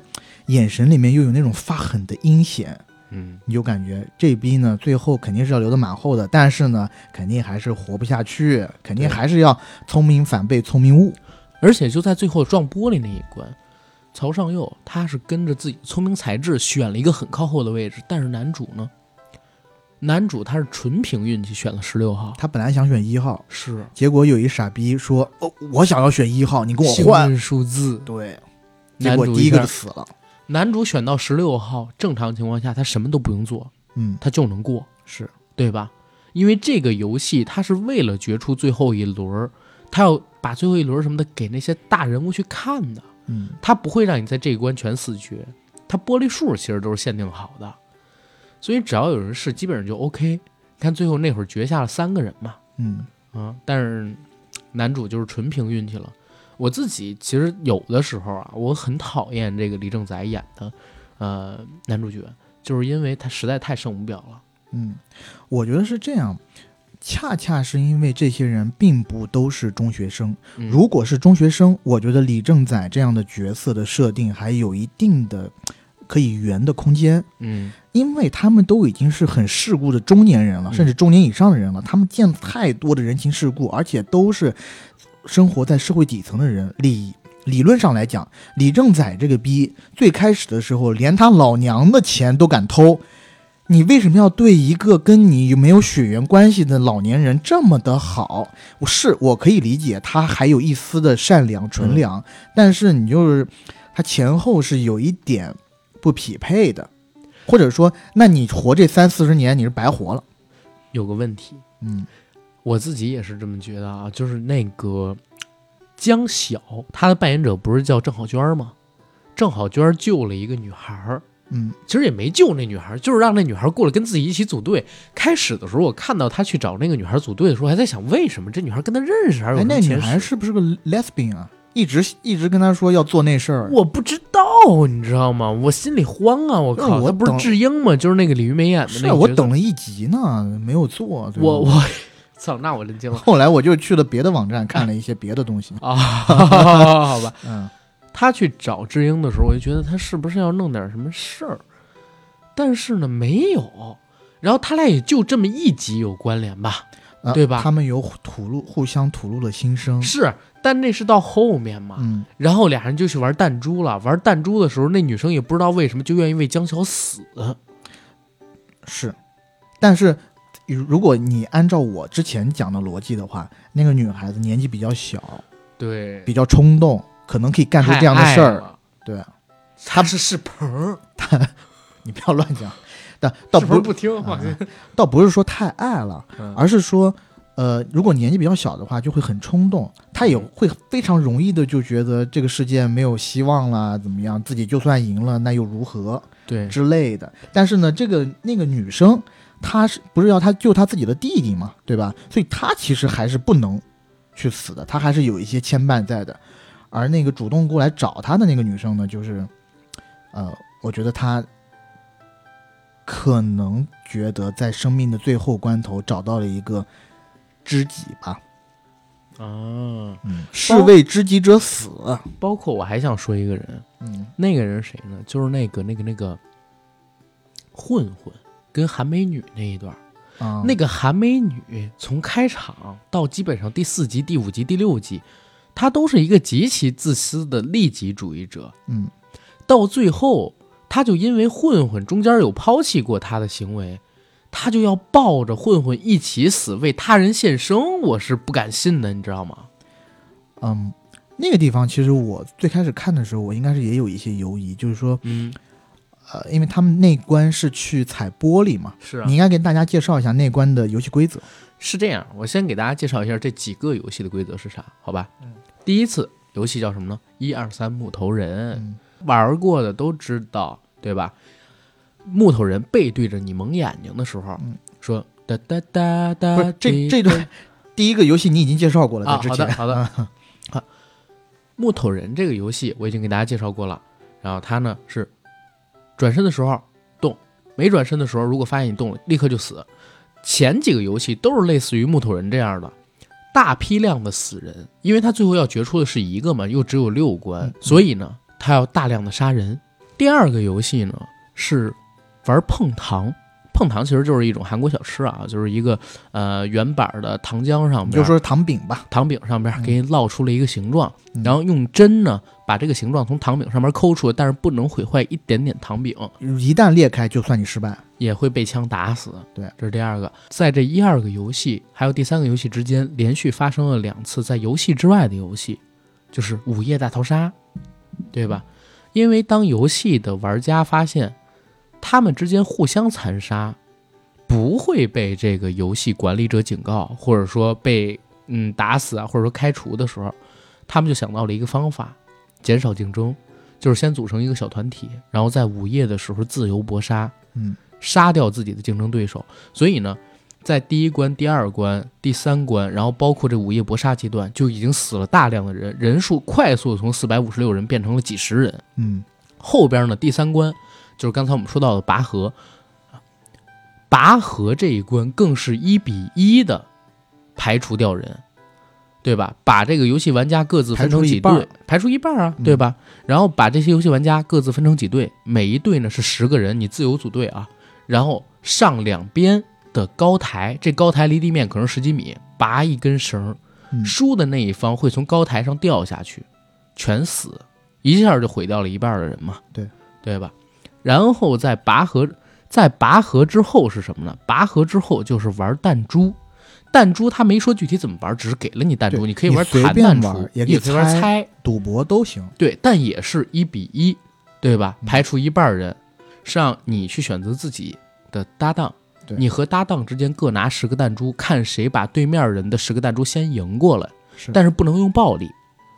眼神里面又有那种发狠的阴险，嗯，你就感觉这逼呢，最后肯定是要留的蛮厚的，但是呢，肯定还是活不下去，肯定还是要聪明反被聪明误。而且就在最后撞玻璃那一关，曹尚佑他是跟着自己聪明才智选了一个很靠后的位置，但是男主呢，男主他是纯凭运气选了十六号，他本来想选一号，是结果有一傻逼说：“哦，我想要选一号，你跟我换。数字”，对，结果第一个就死了。男主选到十六号，正常情况下他什么都不用做，嗯，他就能过，是对吧？因为这个游戏他是为了决出最后一轮，他要把最后一轮什么的给那些大人物去看的。嗯，他不会让你在这一关全死绝，他玻璃数其实都是限定好的，所以只要有人试，基本上就 OK。看最后那会儿绝下了三个人嘛，嗯，啊，但是男主就是纯凭运气了。我自己其实有的时候啊，我很讨厌这个李正宰演的呃男主角，就是因为他实在太圣母婊了。嗯，我觉得是这样，恰恰是因为这些人并不都是中学生。嗯如果是中学生，我觉得李正宰这样的角色的设定还有一定的可以圆的空间，嗯因为他们都已经是很世故的中年人了，嗯甚至中年以上的人了，他们见太多的人情世故，而且都是生活在社会底层的人。理理论上来讲，李正宰这个逼最开始的时候，连他老娘的钱都敢偷。你为什么要对一个跟你没有血缘关系的老年人这么的好？我是我可以理解他还有一丝的善良纯良，但是你就是他前后是有一点不匹配的，或者说，那你活这三四十年你是白活了。有个问题，嗯我自己也是这么觉得啊，就是那个江晓，他的扮演者不是叫郑好娟吗？郑好娟救了一个女孩儿，嗯其实也没救那女孩儿，就是让那女孩儿过来跟自己一起组队。开始的时候，我看到他去找那个女孩儿组队的时候，还在想为什么这女孩儿跟他认识，还是有哎，那女孩是不是个 lesbian 啊？一直一直跟他说要做那事儿。我不知道，你知道吗？我心里慌啊！我靠，就是我他不是智英吗？就是那个李玉梅演的是啊，我那个角色等了一集呢，没有做。我我操，那我真惊了后来我就去了别的网站看了一些别的东西。啊！好吧，嗯他去找智英的时候，我就觉得他是不是要弄点什么事儿，但是呢没有。然后他俩也就这么一集有关联吧？呃对吧他们有吐露，互相吐露了心声。是，但那是到后面嘛。嗯，然后俩人就去玩弹珠了。玩弹珠的时候，那女生也不知道为什么就愿意为江晓死。是，但是如如果你按照我之前讲的逻辑的话，那个女孩子年纪比较小，对，比较冲动，可能可以干出这样的事儿。对，她是是鹏儿，你不要乱讲。但倒不是不听，啊放心。倒不是说太爱了，嗯而是说，呃，如果年纪比较小的话，就会很冲动，她也会非常容易的就觉得这个世界没有希望了，怎么样，自己就算赢了，那又如何对，之类的。但是呢，这个那个女生，她是不是要他救他自己的弟弟嘛，对吧？所以他其实还是不能去死的，他还是有一些牵绊在的。而那个主动过来找他的那个女生呢，就是，呃，我觉得他可能觉得在生命的最后关头找到了一个知己吧。啊，嗯，士为知己者死。包括我还想说一个人，嗯那个人谁呢？就是那个那个那个混混跟韩美女那一段那个韩美女从开场到基本上第四集、第五集、第六集，她都是一个极其自私的利己主义者。嗯到最后，她就因为混混中间有抛弃过她的行为，她就要抱着混混一起死，为他人献身。我是不敢信的，你知道吗？嗯，那个地方其实我最开始看的时候，我应该是也有一些犹疑，就是说。嗯呃，因为他们那关是去踩玻璃嘛，是啊你应该给大家介绍一下那关的游戏规则。是这样，我先给大家介绍一下这几个游戏的规则是啥，好吧？嗯第一次游戏叫什么呢？一二三木头人，嗯玩过的都知道，对吧？木头人背对着你蒙眼睛的时候，嗯说哒哒哒哒，不是这滴这段第一个游戏你已经介绍过了，啊，在之前。好的好的。好，木头人这个游戏我已经给大家介绍过了。然后它呢是转身的时候动，没转身的时候，如果发现你动了，立刻就死。前几个游戏都是类似于木头人这样的，大批量的死人，因为他最后要决出的是一个嘛，又只有六关，嗯所以呢，他要大量的杀人。第二个游戏呢是玩碰糖。碰糖其实就是一种韩国小吃啊，就是一个呃圆板的糖浆上面，你就说糖饼吧，糖饼上边给你烙出了一个形状，嗯然后用针呢把这个形状从糖饼上面抠出来，但是不能毁坏一点点糖饼，一旦裂开就算你失败。也会被枪打死。对，这是第二个。在这一二个游戏还有第三个游戏之间，连续发生了两次在游戏之外的游戏，就是午夜大逃杀，对吧？因为当游戏的玩家发现他们之间互相残杀，不会被这个游戏管理者警告，或者说被嗯打死啊，或者说开除的时候，他们就想到了一个方法，减少竞争，就是先组成一个小团体，然后在午夜的时候自由搏杀，嗯，杀掉自己的竞争对手。所以呢，在第一关、第二关、第三关，然后包括这午夜搏杀阶段，就已经死了大量的人，人数快速从四百五十六人变成了几十人。嗯，后边呢，第三关就是刚才我们说到的拔河，拔河这一关更是一比一的排除掉人，对吧？把这个游戏玩家各自分成几队排除一半啊，嗯对吧？然后把这些游戏玩家各自分成几队，每一队呢是十个人，你自由组队啊，然后上两边的高台，这高台离地面可能十几米，拔一根绳输的那一方会从高台上掉下去，全死，一下就毁掉了一半的人嘛，对对吧？然后在拔河，在拔河之后是什么呢？拔河之后就是玩弹珠，弹珠他没说具体怎么玩，只是给了你弹珠，你可以玩弹弹珠，也可以玩猜猜，赌博都行。对，但也是一比一，对吧？嗯排除一半人，是让你去选择自己的搭档。你和搭档之间各拿十个弹珠，看谁把对面人的十个弹珠先赢过来。是但是不能用暴力。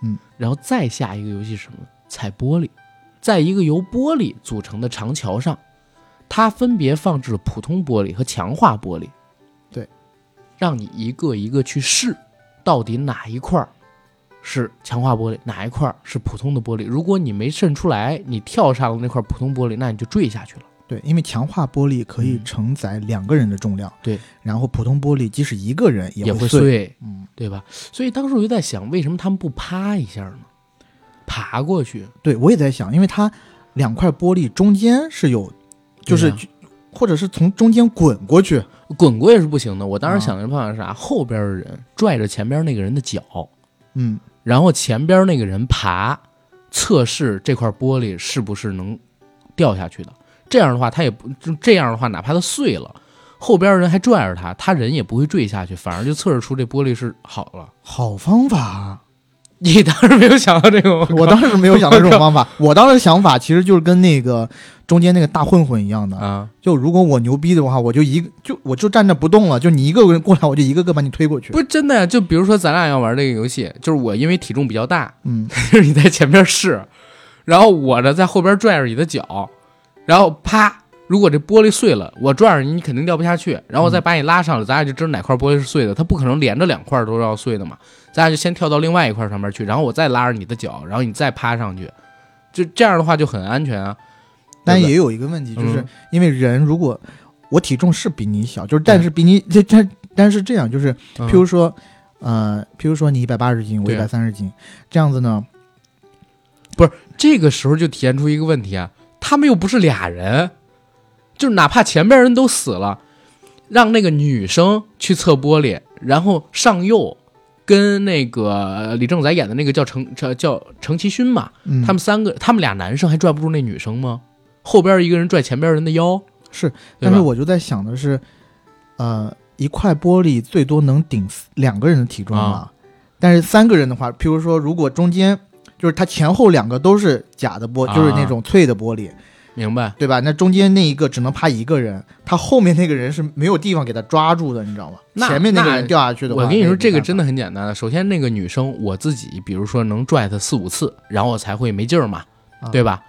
嗯，然后再下一个游戏是什么？踩玻璃，在一个由玻璃组成的长桥上，它分别放置了普通玻璃和强化玻璃。对，让你一个一个去试，到底哪一块儿是强化玻璃，哪一块儿是普通的玻璃。如果你没渗出来，你跳上了那块普通玻璃，那你就坠下去了。对，因为强化玻璃可以嗯承载两个人的重量。对，然后普通玻璃即使一个人也会碎，嗯，对吧？所以当时我就在想，为什么他们不趴一下呢？爬过去，对我也在想，因为它两块玻璃中间是有，就是、或者是从中间滚过去。滚过也是不行的。我当时啊想的办法是啥？后边的人拽着前边那个人的脚，嗯，然后前边那个人爬，测试这块玻璃是不是能掉下去的。这样的话，他也不就这样的话，哪怕它碎了，后边人还拽着他，他人也不会坠下去，反而就测试出这玻璃是好了。好方法啊。你当时没有想到这个吗？我当时没有想到这种方法，我当时想法其实就是跟那个中间那个大混混一样的，啊，就如果我牛逼的话，我就一个就我就站着不动了，就你一个人过来，我就一个个把你推过去。不是真的呀。就比如说咱俩要玩这个游戏，就是我因为体重比较大，嗯，就是你在前面试，然后我呢在后边拽着你的脚，然后啪，如果这玻璃碎了，我拽着你，你肯定掉不下去，然后我再把你拉上来，咱俩就知道哪块玻璃是碎的，它不可能连着两块都要碎的嘛，咱俩就先跳到另外一块上面去，然后我再拉着你的脚，然后你再趴上去，就这样的话就很安全啊。但也有一个问题，就是嗯因为人如果我体重是比你小，就是但是比你这这但是这样就是，嗯。譬如说，呃，譬如说你一百八十斤，我一对百三十斤，这样子呢，不是这个时候就体现出一个问题啊，他们又不是俩人，就是哪怕前边人都死了，让那个女生去测玻璃，然后上右跟那个呃李正宰演的那个叫程叫叫程其勋嘛，嗯，他们三个他们俩男生还拽不住那女生吗？后边一个人拽前边人的腰，是，但是我就在想的是，呃，一块玻璃最多能顶两个人的体重嘛，啊。但是三个人的话，譬如说，如果中间就是他前后两个都是假的玻，就是那啊种脆的玻璃，明白。对吧？那中间那一个只能趴一个人，他后面那个人是没有地方给他抓住的，你知道吗？那前面那个人掉下去的话，我跟你说，这个真的的很简单。首先，那个女生我自己，比如说能拽她四五次，然后我才会没劲儿嘛，啊对吧？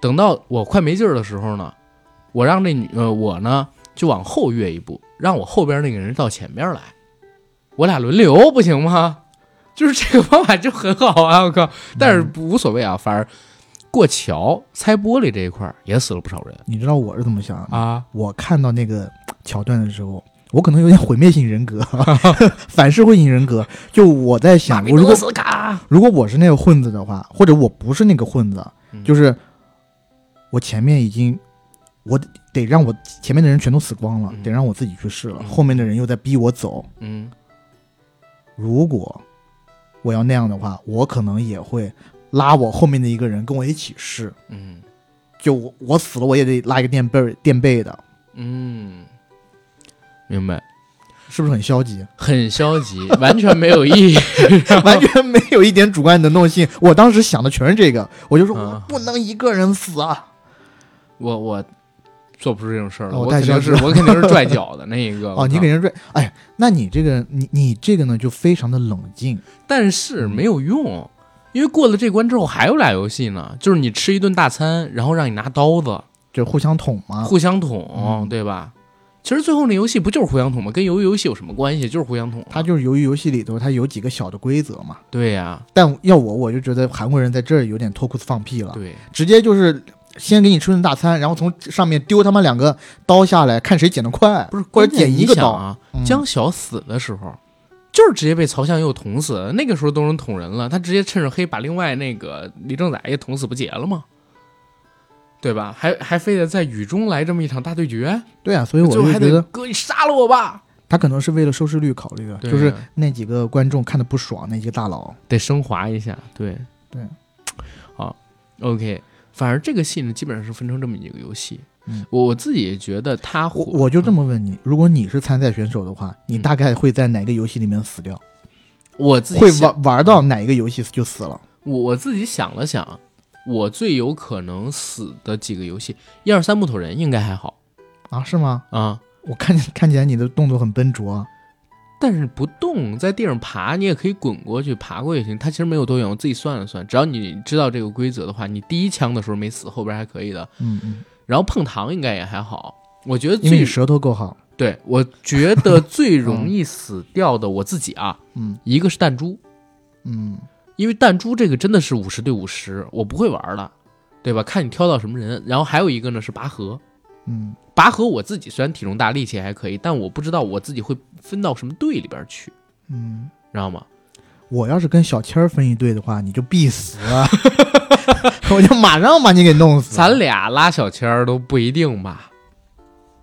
等到我快没劲儿的时候呢，我让这女呃我呢就往后跃一步，让我后边那个人到前边来，我俩轮流不行吗？就是这个方法就很好啊！我靠，但是无所谓啊，反正过桥拆玻璃这一块也死了不少人你知道我是怎么想的？啊。我看到那个桥段的时候，我可能有点毁灭性人格，反社会性人格。就我在想，我如果如果我是那个混子的话，或者我不是那个混子，嗯就是我前面已经，我得得让我前面的人全都死光了，嗯得让我自己去试了，嗯后面的人又在逼我走。嗯如果我要那样的话，我可能也会拉我后面的一个人跟我一起试。嗯就我我死了，我也得拉一个垫背垫背的，嗯，明白。是不是很消极？很消极，完全没有意义。完全没有一点主观能动性。我当时想的全是这个，我就说啊我不能一个人死啊！我我做不出这种事儿来，哦我肯定是我肯定是拽脚的那一个。哦，你给人拽，哎，那你这个你你这个呢就非常的冷静，但是没有用，因为过了这关之后还有俩游戏呢，就是你吃一顿大餐，然后让你拿刀子就互相捅嘛。互相捅，嗯对吧？其实最后那游戏不就是互相捅吗？跟鱿鱼游戏有什么关系？就是互相捅啊。它就是鱿鱼游戏里头它有几个小的规则嘛。对呀、但要我我就觉得韩国人在这儿有点脱裤子放屁了，对，直接就是先给你吃顿大餐，然后从上面丢他妈两个刀下来，看谁捡得快，不是或者关键捡一个刀。啊，嗯江晓死的时候，就是直接被曹向佑捅死，那个时候都能捅人了，他直接趁着黑把另外那个李正宰也捅死不结了吗？对吧？还还非得在雨中来这么一场大对决，对啊，所以我就觉得得哥你杀了我吧，他可能是为了收视率考虑的，就是那几个观众看的不爽，那些大佬。得升华一下，对对，好，OK，反正这个戏呢，基本上是分成这么几个游戏。嗯我我自己也觉得他火，我我就这么问你，如果你是参赛选手的话，你嗯大概会在哪个游戏里面死掉？我自己会玩玩到哪一个游戏就死了？我我自己想了想，我最有可能死的几个游戏，一二三木头人应该还好啊？是吗？啊，我看见看起来你的动作很笨拙啊。但是不动，在地上爬，你也可以滚过去，爬过也行。它其实没有多远，我自己算了算，只要你知道这个规则的话，你第一枪的时候没死，后边还可以的。嗯嗯，然后碰糖应该也还好，我觉得因为最舌头够好。对我觉得最容易死掉的我自己啊，嗯一个是弹珠，嗯因为弹珠这个真的是五十对五十，我不会玩了，对吧？看你挑到什么人。然后还有一个呢是拔河，嗯，拔河我自己虽然体重大，力气还可以，但我不知道我自己会分到什么队里边去，嗯，知道吗？我要是跟小千儿分一队的话，你就必死啊！我就马上把你给弄死。咱俩拉小千儿都不一定吧，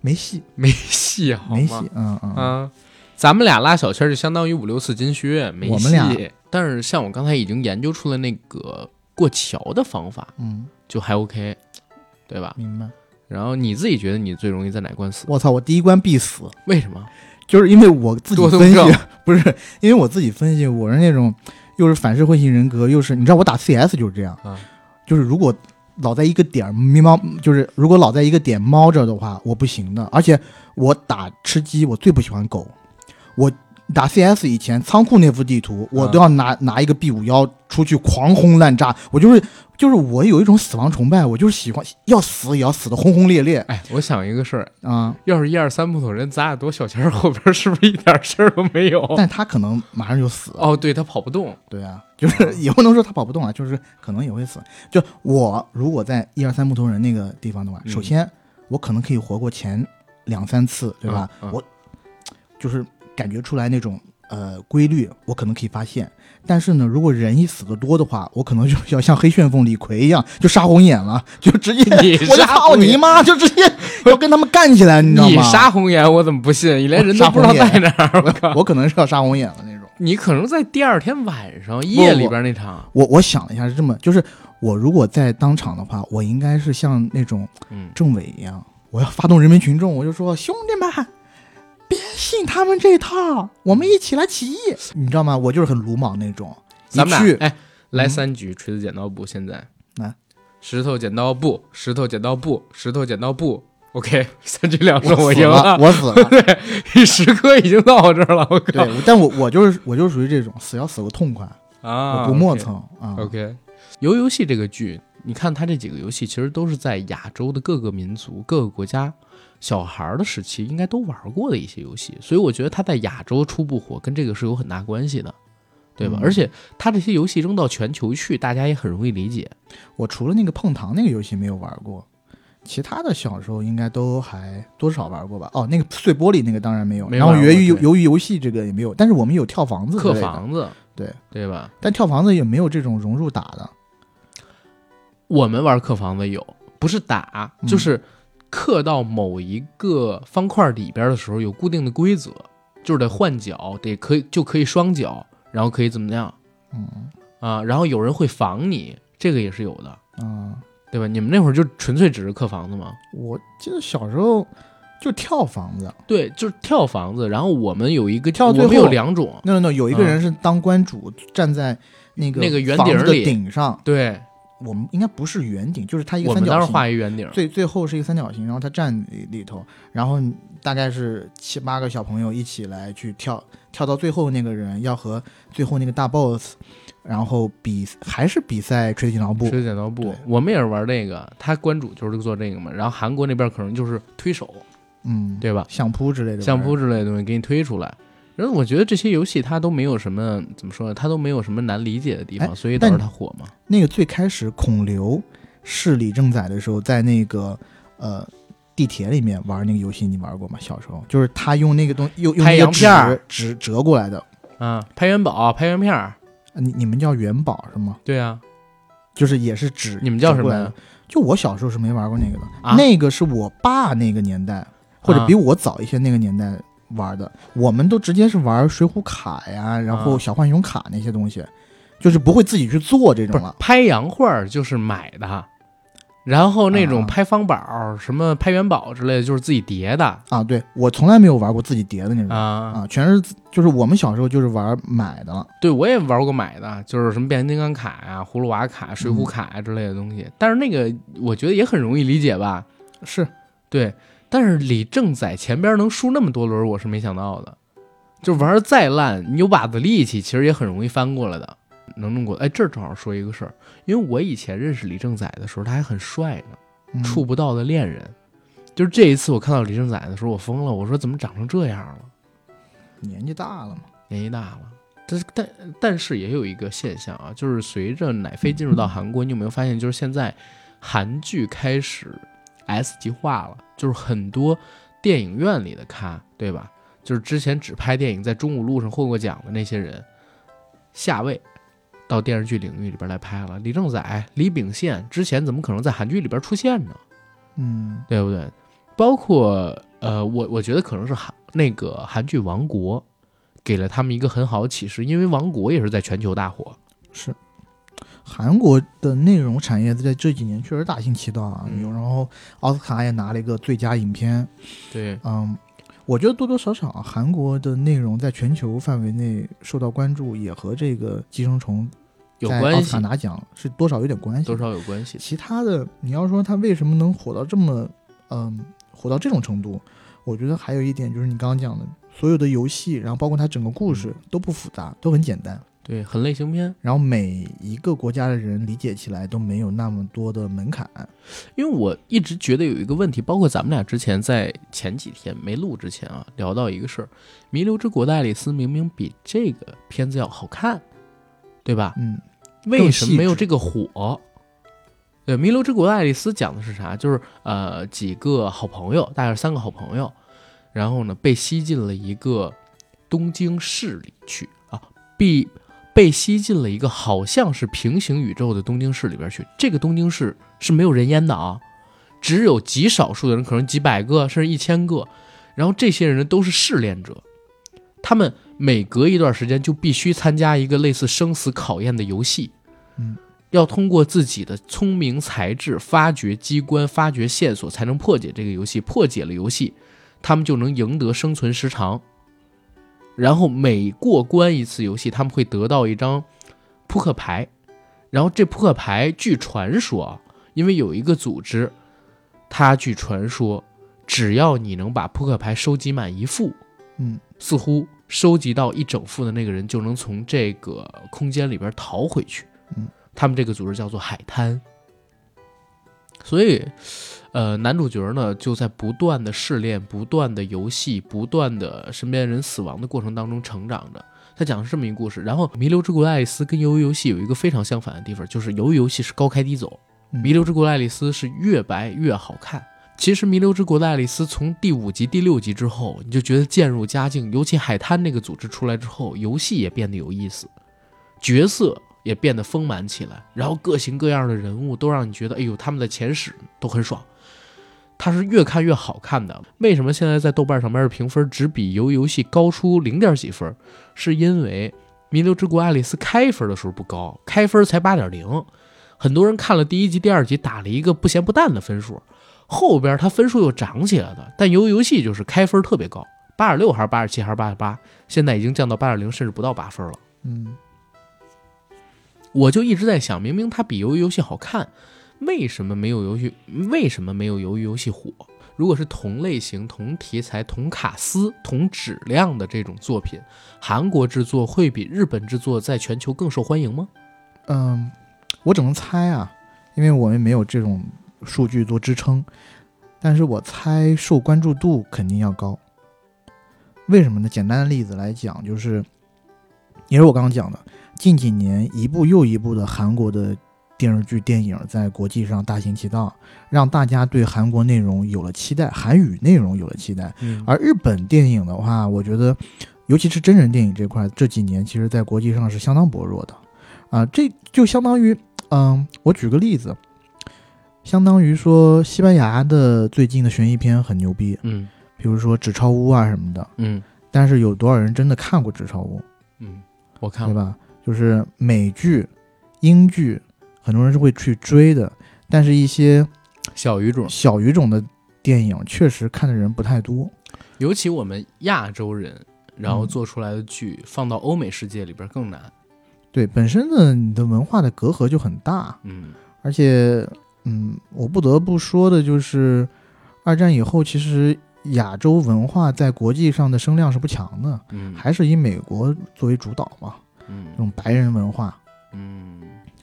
没戏，没戏好吗？没戏。嗯嗯，啊，咱们俩拉小千儿就相当于五六次金靴，没戏。我们俩但是像我刚才已经研究出了那个过桥的方法，嗯，就还 OK，对吧？明白。然后你自己觉得你最容易在哪关死？我操，我第一关必死，为什么？就是因为我自己分析，不是因为我自己分析，我是那种又是反社会性人格，又是你知道我打 CS 就是这样，啊就是如果老在一个点迷茫，就是如果老在一个点猫着的话，我不行的。而且我打吃鸡，我最不喜欢狗。我打 CS 以前，仓库那幅地图，我都要拿、拿一个 B 五幺出去狂轰滥炸。我就是就是我有一种死亡崇拜，我就是喜欢要死也要死的轰轰烈烈哎，我想一个事儿，啊、要是一二三木头人，咱俩躲小签儿后边，是不是一点事儿都没有？但他可能马上就死。哦，对他跑不动，对啊，就是也不能说他跑不动啊，就是可能也会死。就我如果在一二三木头人那个地方的话，嗯首先我可能可以活过前两三次，对吧？我就是感觉出来那种呃规律，我可能可以发现。但是呢，如果人一死的多的话，我可能就要像黑旋风李逵一样，就杀红眼了，就直接你我就操杀红眼你妈，就直接要跟他们干起来，你知道吗你？杀红眼，我怎么不信？你连人都不知道在哪儿，我靠！我可能是要杀红眼了那种。你可能在第二天晚上夜里边那场，我我想了一下，是这么，就是我如果在当场的话，我应该是像那种嗯，政委一样，我要发动人民群众，我就说兄弟们，别信他们这套，我们一起来起义，你知道吗？我就是很鲁莽那种，咱们俩去哎，来嗯三局锤子剪刀布，现在来石头剪刀布，石头剪刀布，石头剪刀布。OK，三局两胜，我死赢了，我死了。对，你时刻已经到这儿了。我靠对，但我我就是我就是属于这种死要死个痛快，啊，我不磨蹭啊。OK，游游戏这个剧，你看它这几个游戏其实都是在亚洲的各个民族、各个国家小孩儿的时期应该都玩过的一些游戏，所以我觉得它在亚洲初不火跟这个是有很大关系的，对吧？嗯而且它这些游戏扔到全球去，大家也很容易理解。我除了那个碰糖那个游戏没有玩过，其他的小时候应该都还多少玩过吧？哦，那个碎玻璃那个当然没有，没然后鱿鱼对鱿鱼游戏这个也没有，但是我们有跳房子之刻类的，房子，对对吧？但跳房子也没有这种融入打的。我们玩客房子有，不是打，嗯就是刻到某一个方块里边的时候有固定的规则，就是得换脚，得可以就可以双脚，然后可以怎么样嗯啊？然后有人会防你，这个也是有的，啊、对吧？你们那会儿就纯粹只是刻房子吗？我记得小时候就跳房子，对，就是跳房子。然后我们有一个我跳到最后们有两种，no no no，有一个人是当关主，站在那个那个圆顶里顶上，对我们应该不是圆顶，就是它一个我们当时三角形。画一圆顶，最最后是一个三角形，然后他站里里头，然后大概是七八个小朋友一起来去跳，跳到最后那个人要和最后那个大 boss，然后比还是比赛垂直剪刀布，水剪刀布，我们也是玩这个，他关主就是做这个嘛。然后韩国那边可能就是推手，嗯，对吧？相扑之类的，相扑，之类的东西给你推出来。然后我觉得这些游戏它都没有什么怎么说呢，它都没有什么难理解的地方，哎所以导致它火嘛。那个最开始孔刘是李正宰的时候，在那个呃地铁里面玩那个游戏，你玩过吗？小时候就是他用那个东用用拍那个纸纸折过来的，嗯，拍元宝、拍圆片儿，呃你你们叫元宝是吗？对啊，就是也是纸，你们叫什么呀？就我小时候是没玩过那个的，啊那个是我爸那个年代，或者啊比我早一些那个年代玩的。我们都直接是玩水浒卡呀，然后啊小浣熊卡那些东西，就是不会自己去做这种了。拍洋画儿就是买的，然后那种啊拍方宝儿、什么拍元宝之类的，就是自己叠的啊，对我从来没有玩过自己叠的那种啊。啊，全是就是我们小时候就是玩买的了。对我也玩过买的，就是什么变形金刚卡呀、葫芦娃卡、水嗯浒卡呀之类的东西。但是那个我觉得也很容易理解吧？是，对，但是李正宰前边能输那么多轮，我是没想到的。就玩儿再烂，你有把子力气，其实也很容易翻过来的，能弄过。哎，这儿正好说一个事儿，因为我以前认识李正宰的时候，他还很帅呢，嗯触不到的恋人。就是这一次我看到李正宰的时候，我疯了，我说怎么长成这样了？年纪大了嘛。年纪大了。但是但但是也有一个现象啊，就是随着奶飞进入到 韩国，你有没有发现，就是现在韩剧开始 S 级化了，就是很多电影院里的咖，对吧？就是之前只拍电影在中午路上获过奖的那些人，下位到电视剧领域里边来拍了。李正宰、李秉宪之前怎么可能在韩剧里边出现呢？嗯对不对？包括呃，我我觉得可能是韩那个韩剧《王国》给了他们一个很好的启示，因为《王国》也是在全球大火。是。韩国的内容产业在这几年确实大行其道啊，嗯。有然后奥斯卡也拿了一个最佳影片，对，嗯，我觉得多多少少啊韩国的内容在全球范围内受到关注，也和这个《寄生虫》有关系。在奥斯卡，拿奖是多少有点关系。多少有关系。其他的，你要说它为什么能火到这么，嗯，火到这种程度，我觉得还有一点就是你刚刚讲的，所有的游戏，然后包括它整个故事都不复杂，都很简单，对，很类型片。然后每一个国家的人理解起来都没有那么多的门槛。因为我一直觉得有一个问题，包括咱们俩之前在前几天没录之前啊，聊到一个事儿，《弥留之国的爱丽丝》明明比这个片子要好看，对吧？嗯，为什么没有这个火？对，《弥留之国的爱丽丝》讲的是啥？就是呃几个好朋友，大概是三个好朋友，然后呢被吸进了一个东京市里去啊，被被吸进了一个好像是平行宇宙的东京市里边去。这个东京市是没有人烟的啊，只有极少数的人，可能几百个甚至一千个。然后这些人呢都是试炼者，他们每隔一段时间就必须参加一个类似生死考验的游戏。嗯，要通过自己的聪明才智发掘机关、发掘线索，才能破解这个游戏。破解了游戏，他们就能赢得生存时长。然后每过关一次游戏，他们会得到一张扑克牌。然后这扑克牌，据传说啊，因为有一个组织，它据传说，只要你能把扑克牌收集满一副，嗯，似乎收集到一整副的那个人就能从这个空间里边逃回去。嗯，他们这个组织叫做海滩。所以，呃，男主角呢就在不断的试炼、不断的游戏、不断的身边人死亡的过程当中成长着。他讲的是这么一个故事。然后，《弥留之国的爱丽丝》跟《鱿鱼游戏》有一个非常相反的地方，就是《鱿鱼游戏》是高开低走，嗯《弥留之国的爱丽丝》是越白越好看。其实，《弥留之国的爱丽丝》从第五集、第六集之后，你就觉得渐入佳境。尤其海滩那个组织出来之后，游戏也变得有意思，角色也变得丰满起来，然后各型各样的人物都让你觉得，哎呦，他们的前史都很爽。它是越看越好看的。为什么现在在豆瓣上面的评分只比《鱿鱼游戏》高出零点几分？是因为《弥留之国爱丽丝》开分的时候不高，开分才八点零，很多人看了第一集、第二集，打了一个不咸不淡的分数。后边它分数又涨起来的，但《鱿鱼游戏》就是开分特别高，八点六还是八点七还是八点八，现在已经降到八点零，甚至不到八分了。嗯，我就一直在想，明明它比《鱿鱼游戏》好看，为什么没有游戏？为什么没有《鱿鱼游戏》火？如果是同类型、同题材、同卡司、同质量的这种作品，韩国制作会比日本制作在全球更受欢迎吗？嗯，我只能猜啊，因为我们没有这种数据做支撑，但是我猜受关注度肯定要高。为什么呢？简单的例子来讲，就是也是我刚刚讲的，近几年一部又一部的韩国的电视剧、电影在国际上大行其道，让大家对韩国内容有了期待，韩语内容有了期待。嗯。而日本电影的话，我觉得，尤其是真人电影这块，这几年其实在国际上是相当薄弱的，啊，这就相当于，嗯，我举个例子，相当于说西班牙的最近的悬疑片很牛逼，嗯。比如说《纸钞屋》啊什么的，嗯。但是有多少人真的看过《纸钞屋？嗯，我》，看了，对吧？就是美剧、英剧，很多人是会去追的，但是一些小语种，小语种的电影确实看的人不太多。尤其我们亚洲人，然后嗯做出来的剧放到欧美世界里边更难。对，本身的你的文化的隔阂就很大，嗯。而且，嗯，我不得不说的就是，二战以后，其实亚洲文化在国际上的声量是不强的，嗯，还是以美国作为主导嘛，嗯。这嗯种白人文化，嗯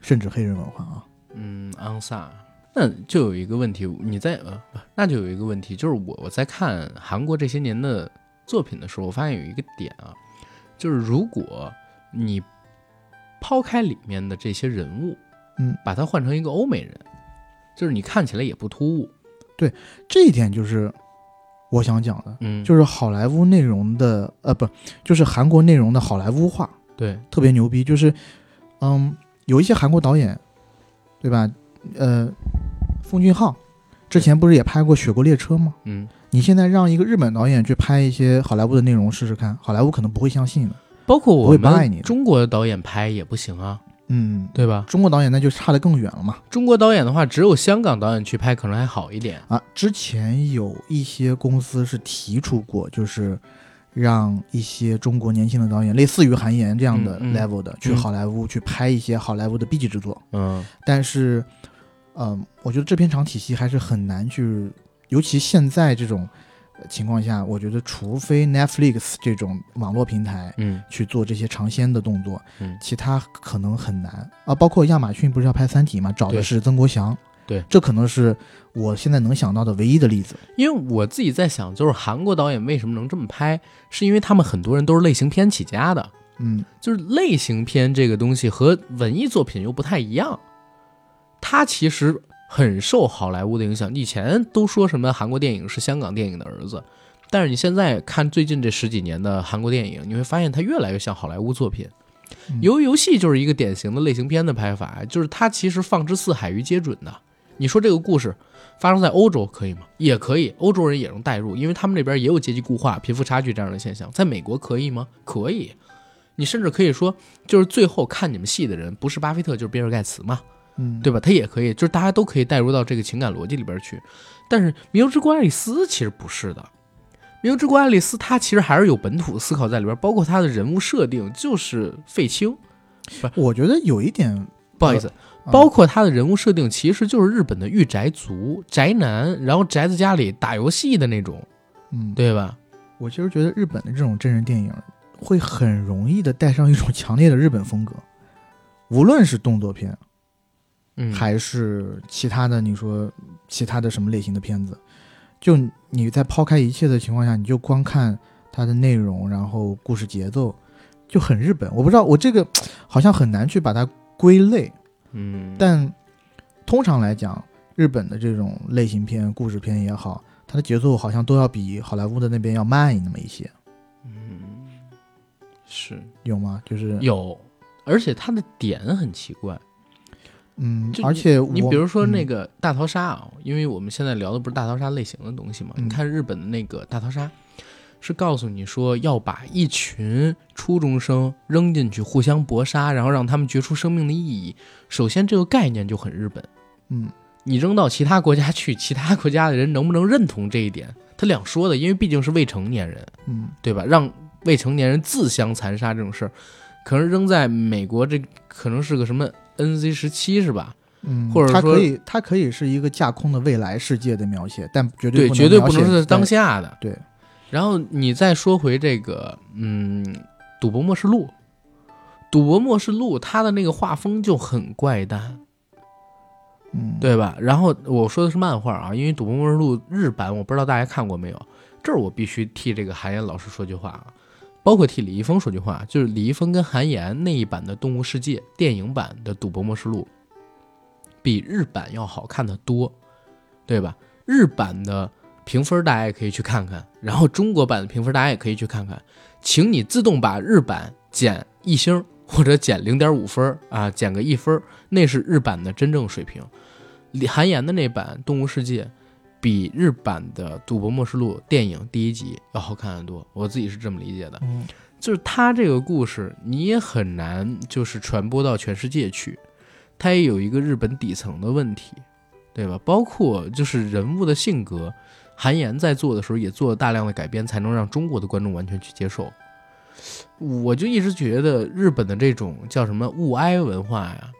甚至黑人文化啊。嗯，昂萨。那就有一个问题，你在呃，不那就有一个问题，就是我我在看韩国这些年的作品的时候，我发现有一个点啊，就是如果你抛开里面的这些人物，嗯，把它换成一个欧美人，就是你看起来也不突兀，对这一点就是我想讲的，嗯，就是好莱坞内容的，呃，不，就是韩国内容的好莱坞化，对，特别牛逼。就是，嗯，有一些韩国导演，对吧？呃，奉俊昊之前不是也拍过《雪国列车》吗？嗯，你现在让一个日本导演去拍一些好莱坞的内容试试看，好莱坞可能不会相信的。包括我会不爱你的们中国的导演拍也不行啊，嗯，对吧？中国导演那就差得更远了嘛。中国导演的话，只有香港导演去拍可能还好一点。啊，之前有一些公司是提出过，就是让一些中国年轻的导演，类似于韩延这样的 level 的，去嗯好莱坞去拍一些好莱坞的 B 级制作。嗯但是，嗯、我觉得制片厂体系还是很难去，尤其现在这种呃情况下，我觉得除非 Netflix 这种网络平台嗯去做这些尝鲜的动作，嗯其他可能很难啊。包括亚马逊不是要拍《三体》吗？找的是曾国祥，对，这可能是我现在能想到的唯一的例子。因为我自己在想，就是韩国导演为什么能这么拍，是因为他们很多人都是类型片起家的，嗯，就是类型片这个东西和文艺作品又不太一样，它其实很受好莱坞的影响。以前都说什么韩国电影是香港电影的儿子，但是你现在看最近这十几年的韩国电影，你会发现它越来越像好莱坞作品。嗯鱿鱼游戏就是一个典型的类型片的拍法，就是它其实放之四海于皆准的。你说这个故事发生在欧洲可以吗？也可以，欧洲人也能代入，因为他们那边也有阶级固化、贫富差距这样的现象。在美国可以吗？可以。你甚至可以说，就是最后看你们戏的人不是巴菲特就是比尔盖茨嘛，嗯，对吧？他也可以，就是大家都可以带入到这个情感逻辑里边去。但是《弥留之国爱丽丝》其实不是的，《弥留之国爱丽丝》它其实还是有本土思考在里边，包括它的人物设定就是废青。我觉得有一点，不好意思，包括他的人物设定其实就是日本的御宅族、宅男，然后宅在家里打游戏的那种，嗯，对吧？我其实觉得日本的这种真人电影会很容易的带上一种强烈的日本风格，无论是动作片嗯，还是其他的，你说其他的什么类型的片子，就你在抛开一切的情况下，你就光看它的内容，然后故事节奏就很日本。我不知道我这个好像很难去把它归类，嗯，但通常来讲，日本的这种类型片、故事片也好，它的节奏好像都要比好莱坞的那边要慢那么一些，嗯是。有吗？就是有，而且它的点很奇怪。嗯，而且你比如说那嗯。个大逃杀啊，因为我们现在聊的不是大逃杀类型的东西嘛，嗯。你看日本的那个大逃杀，是告诉你说要把一群初中生扔进去互相搏杀，然后让他们决出生命的意义。首先这个概念就很日本，嗯你扔到其他国家去，其他国家的人能不能认同这一点，他两说的，因为毕竟是未成年人，嗯对吧？让未成年人自相残杀这种事儿，可能扔在美国这可能是个什么 NC 十七是吧？嗯，或者说它可以它可以是一个架空的未来世界的描写，但绝对，不绝对不能是当下的。对，然后你再说回这个，嗯，《赌博默示录》，《赌博默示录》它的那个画风就很怪诞，嗯。对吧？然后我说的是漫画啊，因为《赌博默示录》日版我不知道大家看过没有，这儿我必须替这个韩岩老师说句话啊，包括替李易峰说句话，就是李易峰跟韩岩那一版的《动物世界》电影版的《赌博默示录》，比日版要好看的多，对吧？日版的评分大家也可以去看看，然后中国版的评分大家也可以去看看，请你自动把日版减一星或者减零点五分啊，减个一分，那是日版的真正水平。李韩延的那版《动物世界》比日版的《赌博默示录》电影第一集要好看得多，我自己是这么理解的。嗯就是他这个故事，你也很难就是传播到全世界去，它也有一个日本底层的问题，对吧？包括就是人物的性格，韩延在做的时候也做了大量的改编，才能让中国的观众完全去接受。我就一直觉得日本的这种叫什么物哀文化呀，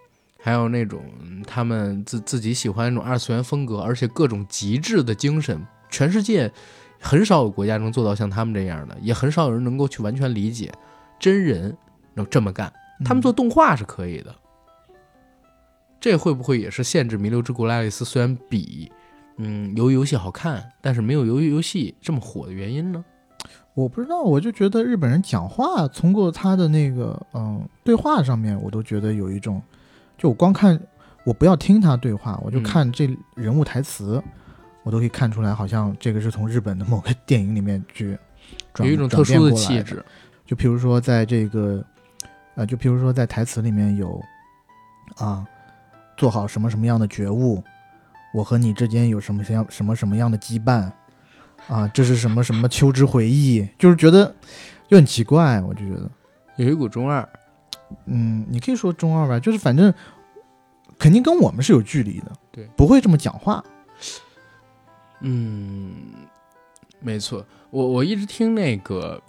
还有那种嗯他们自自己喜欢那种二次元风格，而且各种极致的精神，全世界很少有国家能做到像他们这样的，也很少有人能够去完全理解真人能这么干。他们做动画是可以的，这会不会也是限制《弥留之国的爱丽丝》虽然比嗯鱿鱼游戏好看，但是没有鱿鱼游戏这么火的原因呢？我不知道，我就觉得日本人讲话，通过他的那个嗯对话上面，我都觉得有一种，就我光看，我不要听他对话，我就嗯看这人物台词，我都可以看出来，好像这个是从日本的某个电影里面去转有一种特殊的。气质。就比如说，在这个，呃，就比如说在台词里面有，啊，做好什么什么样的觉悟，我和你之间有什么什么样什么什么样的羁绊，啊，这是什么什么秋之回忆，就是觉得就很奇怪，我就觉得，有一股中二，嗯，你可以说中二吧，就是反正肯定跟我们是有距离的，对，不会这么讲话，嗯，没错，我我一直听那个，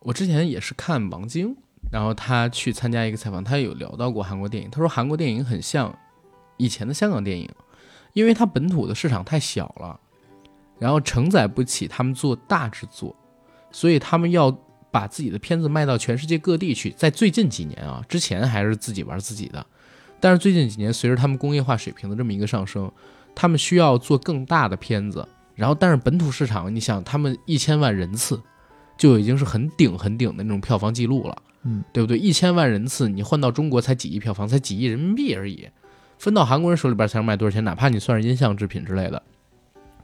我之前也是看王晶，然后他去参加一个采访，他有聊到过韩国电影，他说韩国电影很像以前的香港电影，因为它本土的市场太小了，然后承载不起他们做大制作，所以他们要把自己的片子卖到全世界各地去。在最近几年啊，之前还是自己玩自己的，但是最近几年随着他们工业化水平的这么一个上升，他们需要做更大的片子，然后但是本土市场，你想他们一千万人次就已经是很顶很顶的那种票房记录了，嗯，对不对？一千万人次你换到中国才几亿票房，才几亿人民币而已，分到韩国人手里边才能卖多少钱？哪怕你算是音像制品之类的，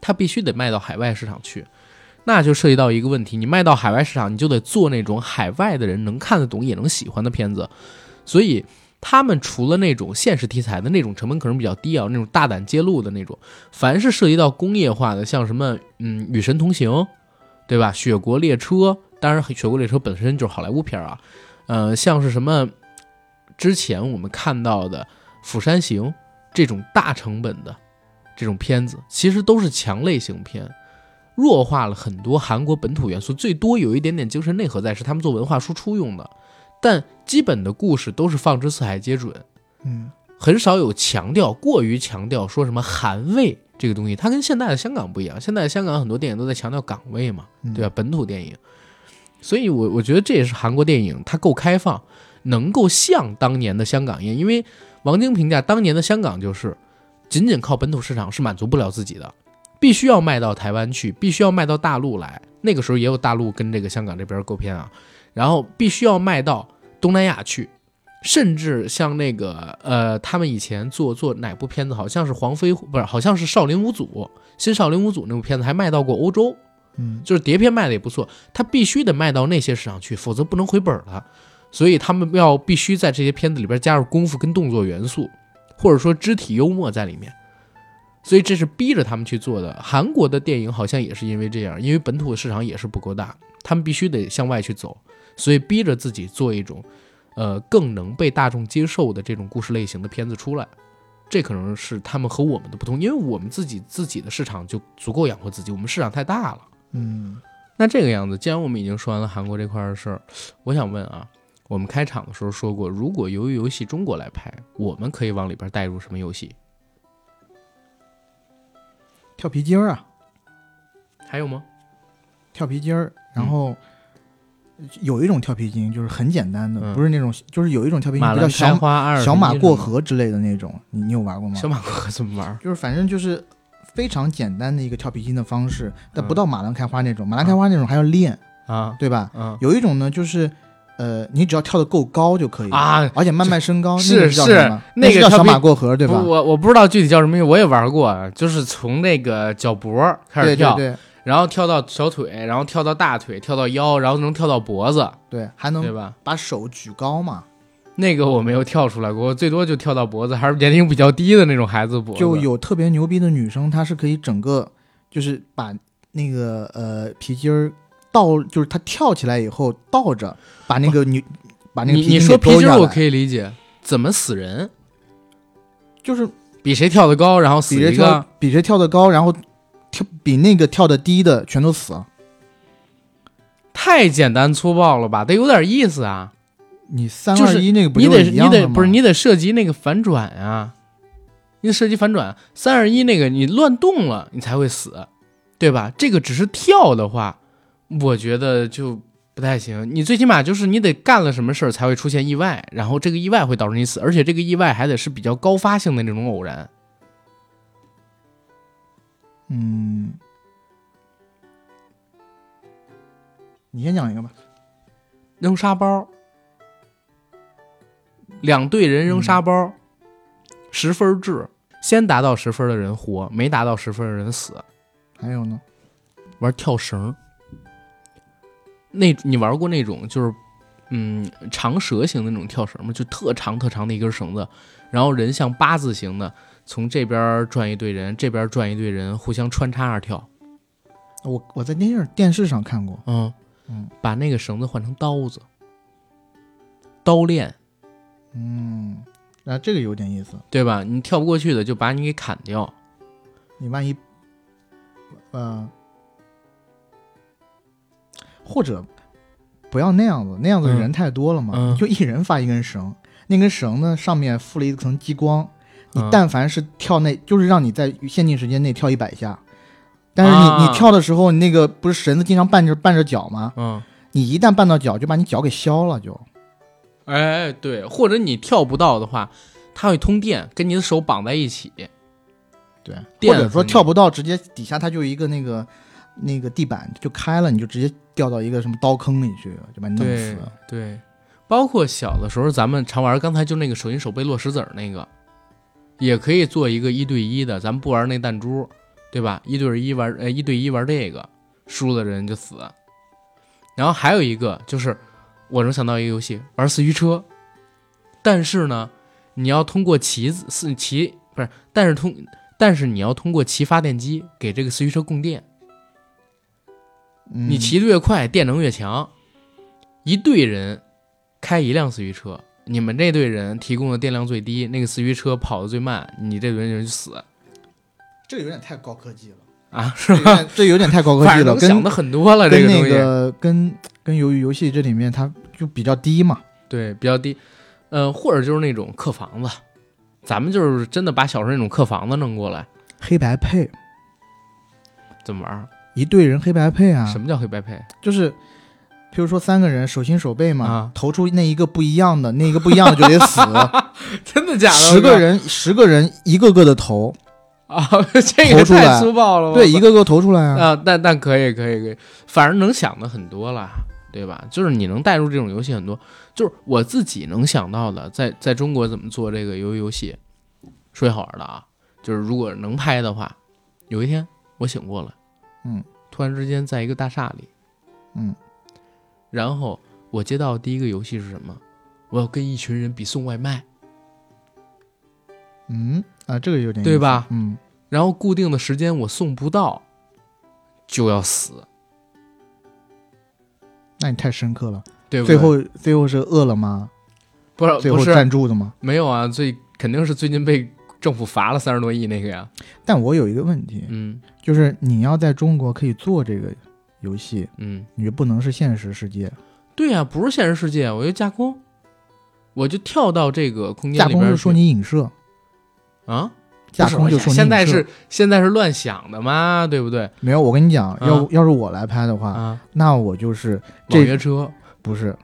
它必须得卖到海外市场去。那就涉及到一个问题，你卖到海外市场，你就得做那种海外的人能看得懂也能喜欢的片子，所以他们除了那种现实题材的那种成本可能比较低啊，那种大胆揭露的那种，凡是涉及到工业化的，像什么嗯《与神同行》，对吧？《雪国列车》，当然《雪国列车》本身就是好莱坞片啊，呃，像是什么之前我们看到的《釜山行》这种大成本的这种片子，其实都是强类型片。弱化了很多韩国本土元素，最多有一点点精神内核在，是他们做文化输出用的，但基本的故事都是放之四海皆准，嗯很少有强调，过于强调说什么韩味这个东西，它跟现在的香港不一样。现在的香港很多电影都在强调港味嘛，嗯对吧？本土电影，所以我我觉得这也是韩国电影它够开放，能够像当年的香港一样。因为王晶评价当年的香港就是仅仅靠本土市场是满足不了自己的，必须要卖到台湾去，必须要卖到大陆来。那个时候也有大陆跟这个香港这边购片啊，然后必须要卖到东南亚去。甚至像那个呃，他们以前做做哪部片子，好像是黄飞不是，好像是少林五祖新少林五祖那部片子，还卖到过欧洲，嗯就是碟片卖的也不错。他必须得卖到那些市场去，否则不能回本了。所以他们要必须在这些片子里边加入功夫跟动作元素，或者说肢体幽默在里面。所以这是逼着他们去做的。韩国的电影好像也是因为这样，因为本土的市场也是不够大，他们必须得向外去走，所以逼着自己做一种。呃，更能被大众接受的这种故事类型的片子出来，这可能是他们和我们的不同，因为我们自己自己的市场就足够养活自己，我们市场太大了。嗯，那这个样子，既然我们已经说完了韩国这块的事儿，我想问啊，我们开场的时候说过，如果由于游戏中国来拍，我们可以往里边带入什么游戏？跳皮筋儿啊，还有吗？跳皮筋儿，然后。有一种跳皮筋就是很简单的，嗯不是那种，就是有一种跳皮筋马兰开比较小花二小马过河之类的那种，你你有玩过吗？小马过河怎么玩？就是反正就是非常简单的一个跳皮筋的方式，但嗯不到马兰开花那种，马兰开花那种还要练，啊对吧？嗯有一种呢，就是呃，你只要跳得够高就可以，啊！而且慢慢升高，是是那个叫小马过河，对吧？我我不知道具体叫什么名，我也玩过，就是从那个脚脖开始跳，对对对然后跳到小腿，然后跳到大腿，跳到腰，然后能跳到脖子，对，还能对吧？把手举高嘛？那个我没有跳出来过，我最多就跳到脖子，还是年龄比较低的那种孩子脖子。就有特别牛逼的女生，她是可以整个就是把那个呃皮筋儿倒，就是他跳起来以后倒着把那个女把那个你皮筋你说皮筋儿我可以理解，怎么死人？就是比谁跳得高，然后死一个。比谁跳得高，然后跳比那个跳得低的全都死。太简单粗暴了吧，得有点意思啊！你三二就是一那个不你得你得不是你得涉及那个反转啊，你得涉及反转。三二一那个你乱动了，你才会死，对吧？这个只是跳的话，我觉得就不太行。你最起码就是你得干了什么事儿才会出现意外，然后这个意外会导致你死，而且这个意外还得是比较高发性的那种偶然。嗯，你先讲一个吧。扔沙包，两队人扔沙包，十分制，先达到十分的人活，没达到十分的人死。还有呢？玩跳绳，那你玩过那种就是嗯长蛇形的那种跳绳吗？就特长特长的一根绳子，然后人像八字形的从这边转一队人，这边转一队人，互相穿插着跳。我我在电影电视上看过。嗯嗯，把那个绳子换成刀子，刀链，嗯，那、这个有点意思。对吧？你跳不过去的就把你给砍掉。你万一，呃，或者不要那样子，那样子嗯人太多了嘛，就一人发一根绳，那根绳呢上面附了一层激光，你嗯但凡是跳那，就是让你在限定时间内跳一百下。但是你、啊你跳的时候，你那个不是绳子经常绊着绊着脚吗？嗯，你一旦绊到脚，就把你脚给削了，就哎，对，或者你跳不到的话，它会通电，跟你的手绑在一起。对，或者说跳不到，直接底下它就一个那个那个地板就开了，你就直接掉到一个什么刀坑里去，就把你弄对死。对，包括小的时候咱们常玩，刚才就那个手心手背落石子儿那个，也可以做一个一对一的，咱们不玩那弹珠，对吧？一对一玩，呃，一对一玩这个，输的人就死。然后还有一个就是，我能想到一个游戏，玩四驱车，但是呢，你要通过骑子四骑不是，但是通，但是你要通过骑发电机给这个四驱车供电。嗯、你骑得越快，电能越强。一队人开一辆四驱车，你们这队人提供的电量最低，那个四驱车跑得最慢，你这队人就死这个有点太高科技了，啊，是吧这有点太高科技了，跟想的很多了，这个那个东西、跟跟由于游戏这里面它就比较低嘛。对比较低。呃，或者就是那种客房子，咱们就是真的把小时候那种客房子弄过来，黑白配，怎么玩儿？一队人黑白配啊，什么叫黑白配？就是，譬如说三个人手心手背嘛，啊投出那一个不一样的，那一个不一样的就得死。真的假的？十个人，十个人一个个的投，啊，这个投出来太粗暴了。我对，一个个投出来啊。啊，但但可以可以可以，反正能想的很多了，对吧？就是你能带入这种游戏很多，就是我自己能想到的，在在中国怎么做这个游游戏，说句好玩的啊，就是如果能拍的话，有一天我醒过来，嗯，突然之间在一个大厦里，嗯，然后我接到第一个游戏是什么？我要跟一群人比送外卖，嗯啊，这个有点对吧嗯，然后固定的时间我送不到，就要死，那你太深刻了。对不对？最后最后是饿了吗？不是最后不是赞助的吗？没有啊，最肯定是最近被政府罚了三十多亿那个呀。但我有一个问题，嗯。就是你要在中国可以做这个游戏，嗯，你就不能是现实世界。对呀、不是现实世界，我就架空，我就跳到这个空间架里边去空是说你影射，啊，架空就说你现在是现在是乱想的嘛，对不对？没有。我跟你讲，要啊。要是我来拍的话，啊，那我就是网约车，不是，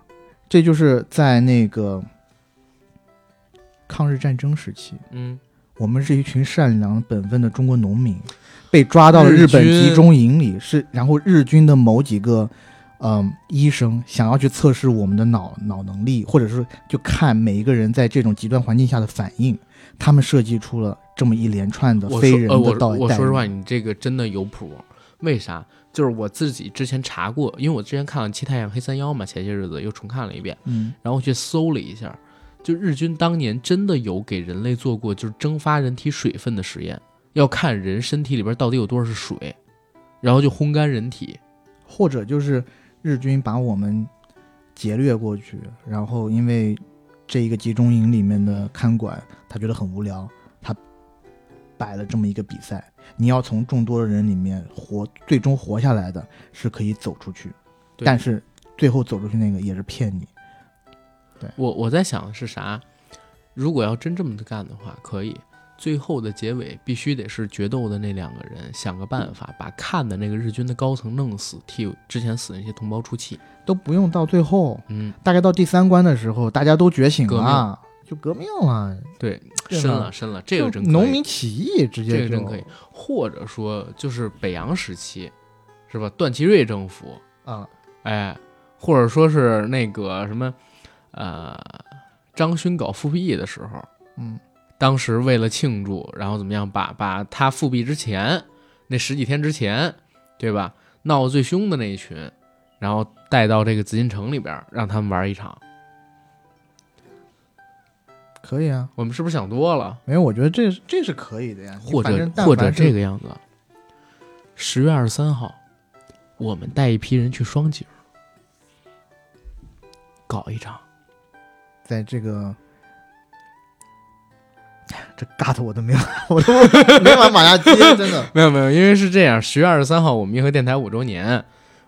这就是在那个抗日战争时期，嗯，我们是一群善良本分的中国农民，被抓到了日日本集中营里，是然后日军的某几个。嗯，医生想要去测试我们的脑脑能力，或者是就看每一个人在这种极端环境下的反应，他们设计出了这么一连串的非人说呃，的导弹。我我说实话，你这个真的有谱。为啥？就是我自己之前查过，因为我之前看了《七太阳黑三幺》嘛，前些日子又重看了一遍，嗯，然后去搜了一下，就日军当年真的有给人类做过就是蒸发人体水分的实验，要看人身体里边到底有多少是水，然后就烘干人体。或者就是日军把我们劫掠过去，然后因为这一个集中营里面的看管，他觉得很无聊，他摆了这么一个比赛，你要从众多的人里面活，最终活下来的是可以走出去，但是最后走出去那个也是骗你。我我在想的是啥？如果要真这么干的话，可以。最后的结尾必须得是决斗的那两个人想个办法把看的那个日军的高层弄死，替之前死的那些同胞出气。都不用到最后，嗯，大概到第三关的时候，大家都觉醒革了，就革命了，对，深了深了，这个真可以农民起义直接这个真可以，或者说就是北洋时期，是吧？段祺瑞政府，啊，哎，或者说是那个什么，呃，张勋搞复辟的时候，嗯，当时为了庆祝，然后怎么样，把把他复辟之前那十几天之前，对吧？闹得最凶的那一群，然后带到这个紫禁城里边，让他们玩一场。可以啊。我们是不是想多了？没有，我觉得这是这是可以的呀。或者或者这个样子，十月二十三号，我们带一批人去双井搞一场。在这个，这尬的我都没有，我都没法往下 接，真的。没有没有，因为是这样，十月二十三号我们银河电台五周年，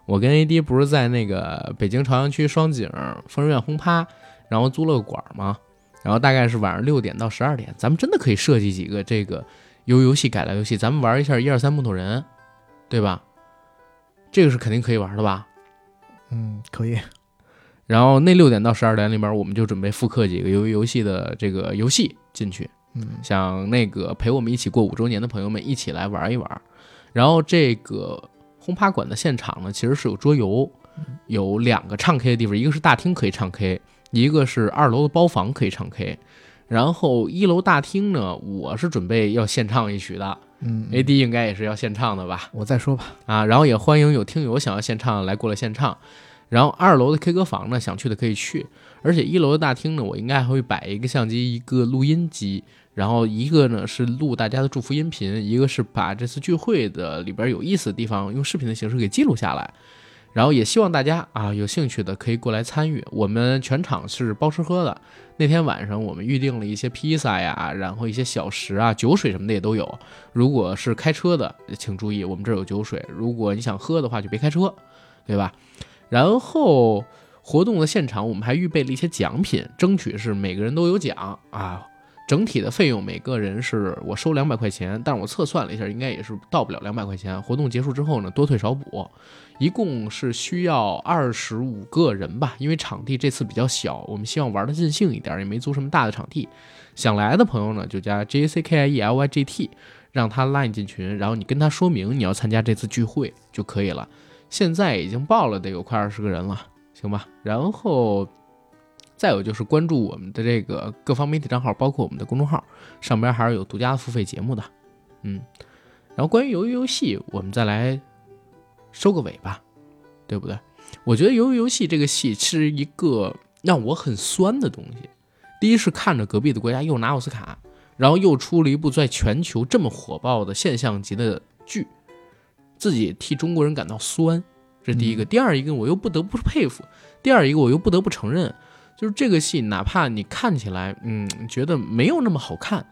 我跟 AD 不是在那个北京朝阳区双井疯人院轰趴，然后租了个馆儿嘛，然后大概是晚上六点到十二点，咱们真的可以设计几个这个由游戏改良游戏，咱们玩一下一二三木头人，对吧？这个是肯定可以玩的吧？嗯，可以。然后那六点到十二点里边，我们就准备复刻几个由于游戏的这个游戏进去，嗯，想那个陪我们一起过五周年的朋友们一起来玩一玩。然后这个轰趴馆的现场呢，其实是有桌游，有两个唱 K 的地方，一个是大厅可以唱 K，一个是二楼的包房可以唱 K。然后一楼大厅呢，我是准备要献唱一曲的嗯，AD 应该也是要献唱的吧？我再说吧。啊，然后也欢迎有听友想要献唱来过来献唱。然后二楼的 K 歌房呢，想去的可以去，而且一楼的大厅呢，我应该还会摆一个相机，一个录音机，然后一个呢是录大家的祝福音频，一个是把这次聚会的里边有意思的地方用视频的形式给记录下来。然后也希望大家啊有兴趣的可以过来参与，我们全场是包吃喝的。那天晚上我们预定了一些披萨呀，然后一些小食啊、酒水什么的也都有。如果是开车的，请注意，我们这儿有酒水。如果你想喝的话，就别开车，对吧？然后活动的现场，我们还预备了一些奖品，争取是每个人都有奖啊。整体的费用每个人是我收两百块钱，但是我测算了一下，应该也是到不了两百块钱。活动结束之后呢，多退少补，一共是需要二十五个人吧。因为场地这次比较小，我们希望玩的尽兴一点，也没租什么大的场地。想来的朋友呢，就加 J A C K I E L Y G T，让他拉你进群，然后你跟他说明你要参加这次聚会就可以了。现在已经报了得有快二十个人了，行吧？然后。再有就是关注我们的这个各方媒体账号，包括我们的公众号，上边还是有独家的付费节目的，嗯。然后关于鱿鱼游戏，我们再来收个尾吧，对不对？我觉得鱿鱼游戏这个戏是一个让我很酸的东西。第一是看着隔壁的国家又拿奥斯卡，然后又出了一部在全球这么火爆的现象级的剧，自己替中国人感到酸，这是第一个。第二一个我又不得不佩服，第二一个我又不得不承认。就是这个戏，哪怕你看起来，嗯，觉得没有那么好看，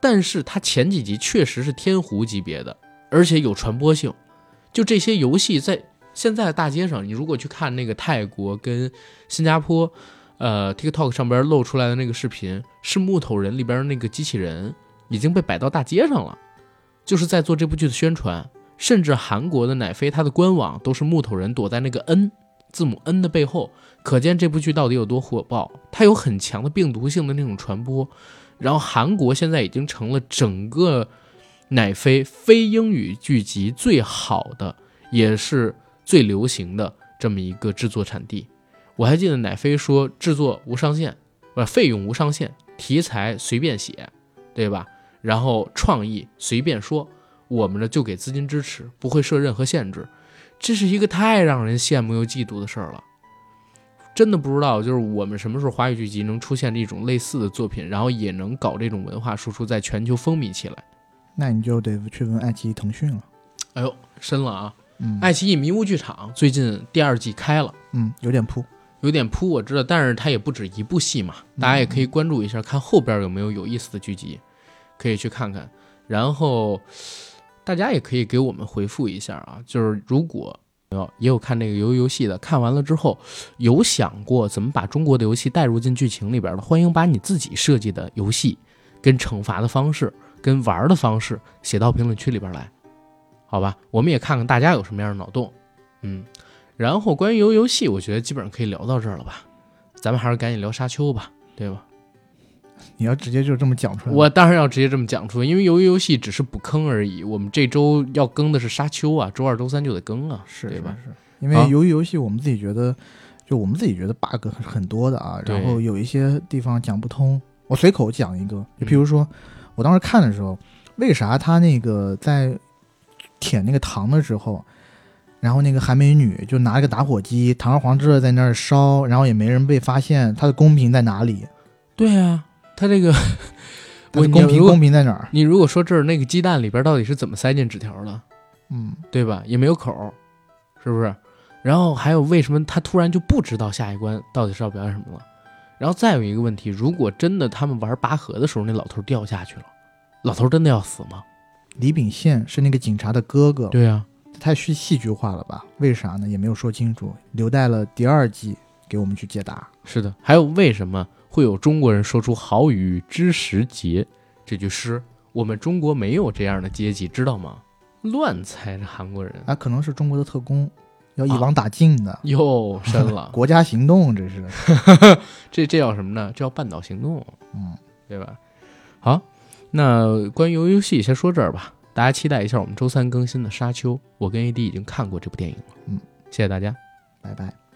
但是它前几集确实是天湖级别的，而且有传播性。就这些游戏在现在的大街上，你如果去看那个泰国跟新加坡，呃，TikTok 上边露出来的那个视频，是木头人里边那个机器人已经被摆到大街上了，就是在做这部剧的宣传。甚至韩国的奶飞，它的官网都是木头人躲在那个 N 字母 N 的背后。可见这部剧到底有多火爆，它有很强的病毒性的那种传播。然后韩国现在已经成了整个奶飞非英语剧集最好的，也是最流行的这么一个制作产地。我还记得奶飞说制作无上限，不费用无上限，题材随便写，对吧？然后创意随便说，我们呢就给资金支持，不会设任何限制。这是一个太让人羡慕又嫉妒的事儿了。真的不知道，就是我们什么时候华语剧集能出现这种类似的作品，然后也能搞这种文化输出，在全球风靡起来。那你就得去问爱奇艺、腾讯了。哎呦，深了啊！嗯，爱奇艺迷雾剧场最近第二季开了，嗯，有点扑，有点扑，我知道，但是它也不止一部戏嘛，大家也可以关注一下，看后边有没有有意思的剧集，可以去看看。然后大家也可以给我们回复一下啊，就是如果。有也有看那个游游戏的，看完了之后有想过怎么把中国的游戏带入进剧情里边的，欢迎把你自己设计的游戏跟惩罚的方式、跟玩的方式写到评论区里边来，好吧？我们也看看大家有什么样的脑洞，嗯。然后关于游游戏，我觉得基本上可以聊到这儿了吧？咱们还是赶紧聊沙丘吧，对吧？你要直接就这么讲出来？我当然要直接这么讲出来，因为由于游戏只是补坑而已。我们这周要更的是沙丘啊，周二、周三就得更啊，是对吧？是因为由于游戏，我们自己觉得，就我们自己觉得 bug 很多的啊，然后有一些地方讲不通。我随口讲一个，就比如说，我当时看的时候，为啥他那个在舔那个糖的时候，然后那个韩美女就拿了个打火机，堂而皇之的在那儿烧，然后也没人被发现，它的公平在哪里？对啊。他这个，我公平公平在哪儿？你如果说这儿那个鸡蛋里边到底是怎么塞进纸条的，嗯，对吧？也没有口，是不是？然后还有为什么他突然就不知道下一关到底是要表演什么了？然后再有一个问题，如果真的他们玩拔河的时候那老头掉下去了，老头真的要死吗？李秉宪是那个警察的哥哥，对呀，太戏戏剧化了吧？为啥呢？也没有说清楚，留待了第二季给我们去解答。是的，还有为什么？会有中国人说出“好雨知时节”这句诗，我们中国没有这样的阶级，知道吗？乱猜，这韩国人啊，可能是中国的特工，要一网打尽的，又深了。国家行动，这是，这这叫什么呢？这叫半岛行动，嗯，对吧？好，那关于游游戏先说这儿吧，大家期待一下我们周三更新的《沙丘》，我跟 AD 已经看过这部电影了，嗯，谢谢大家，拜拜。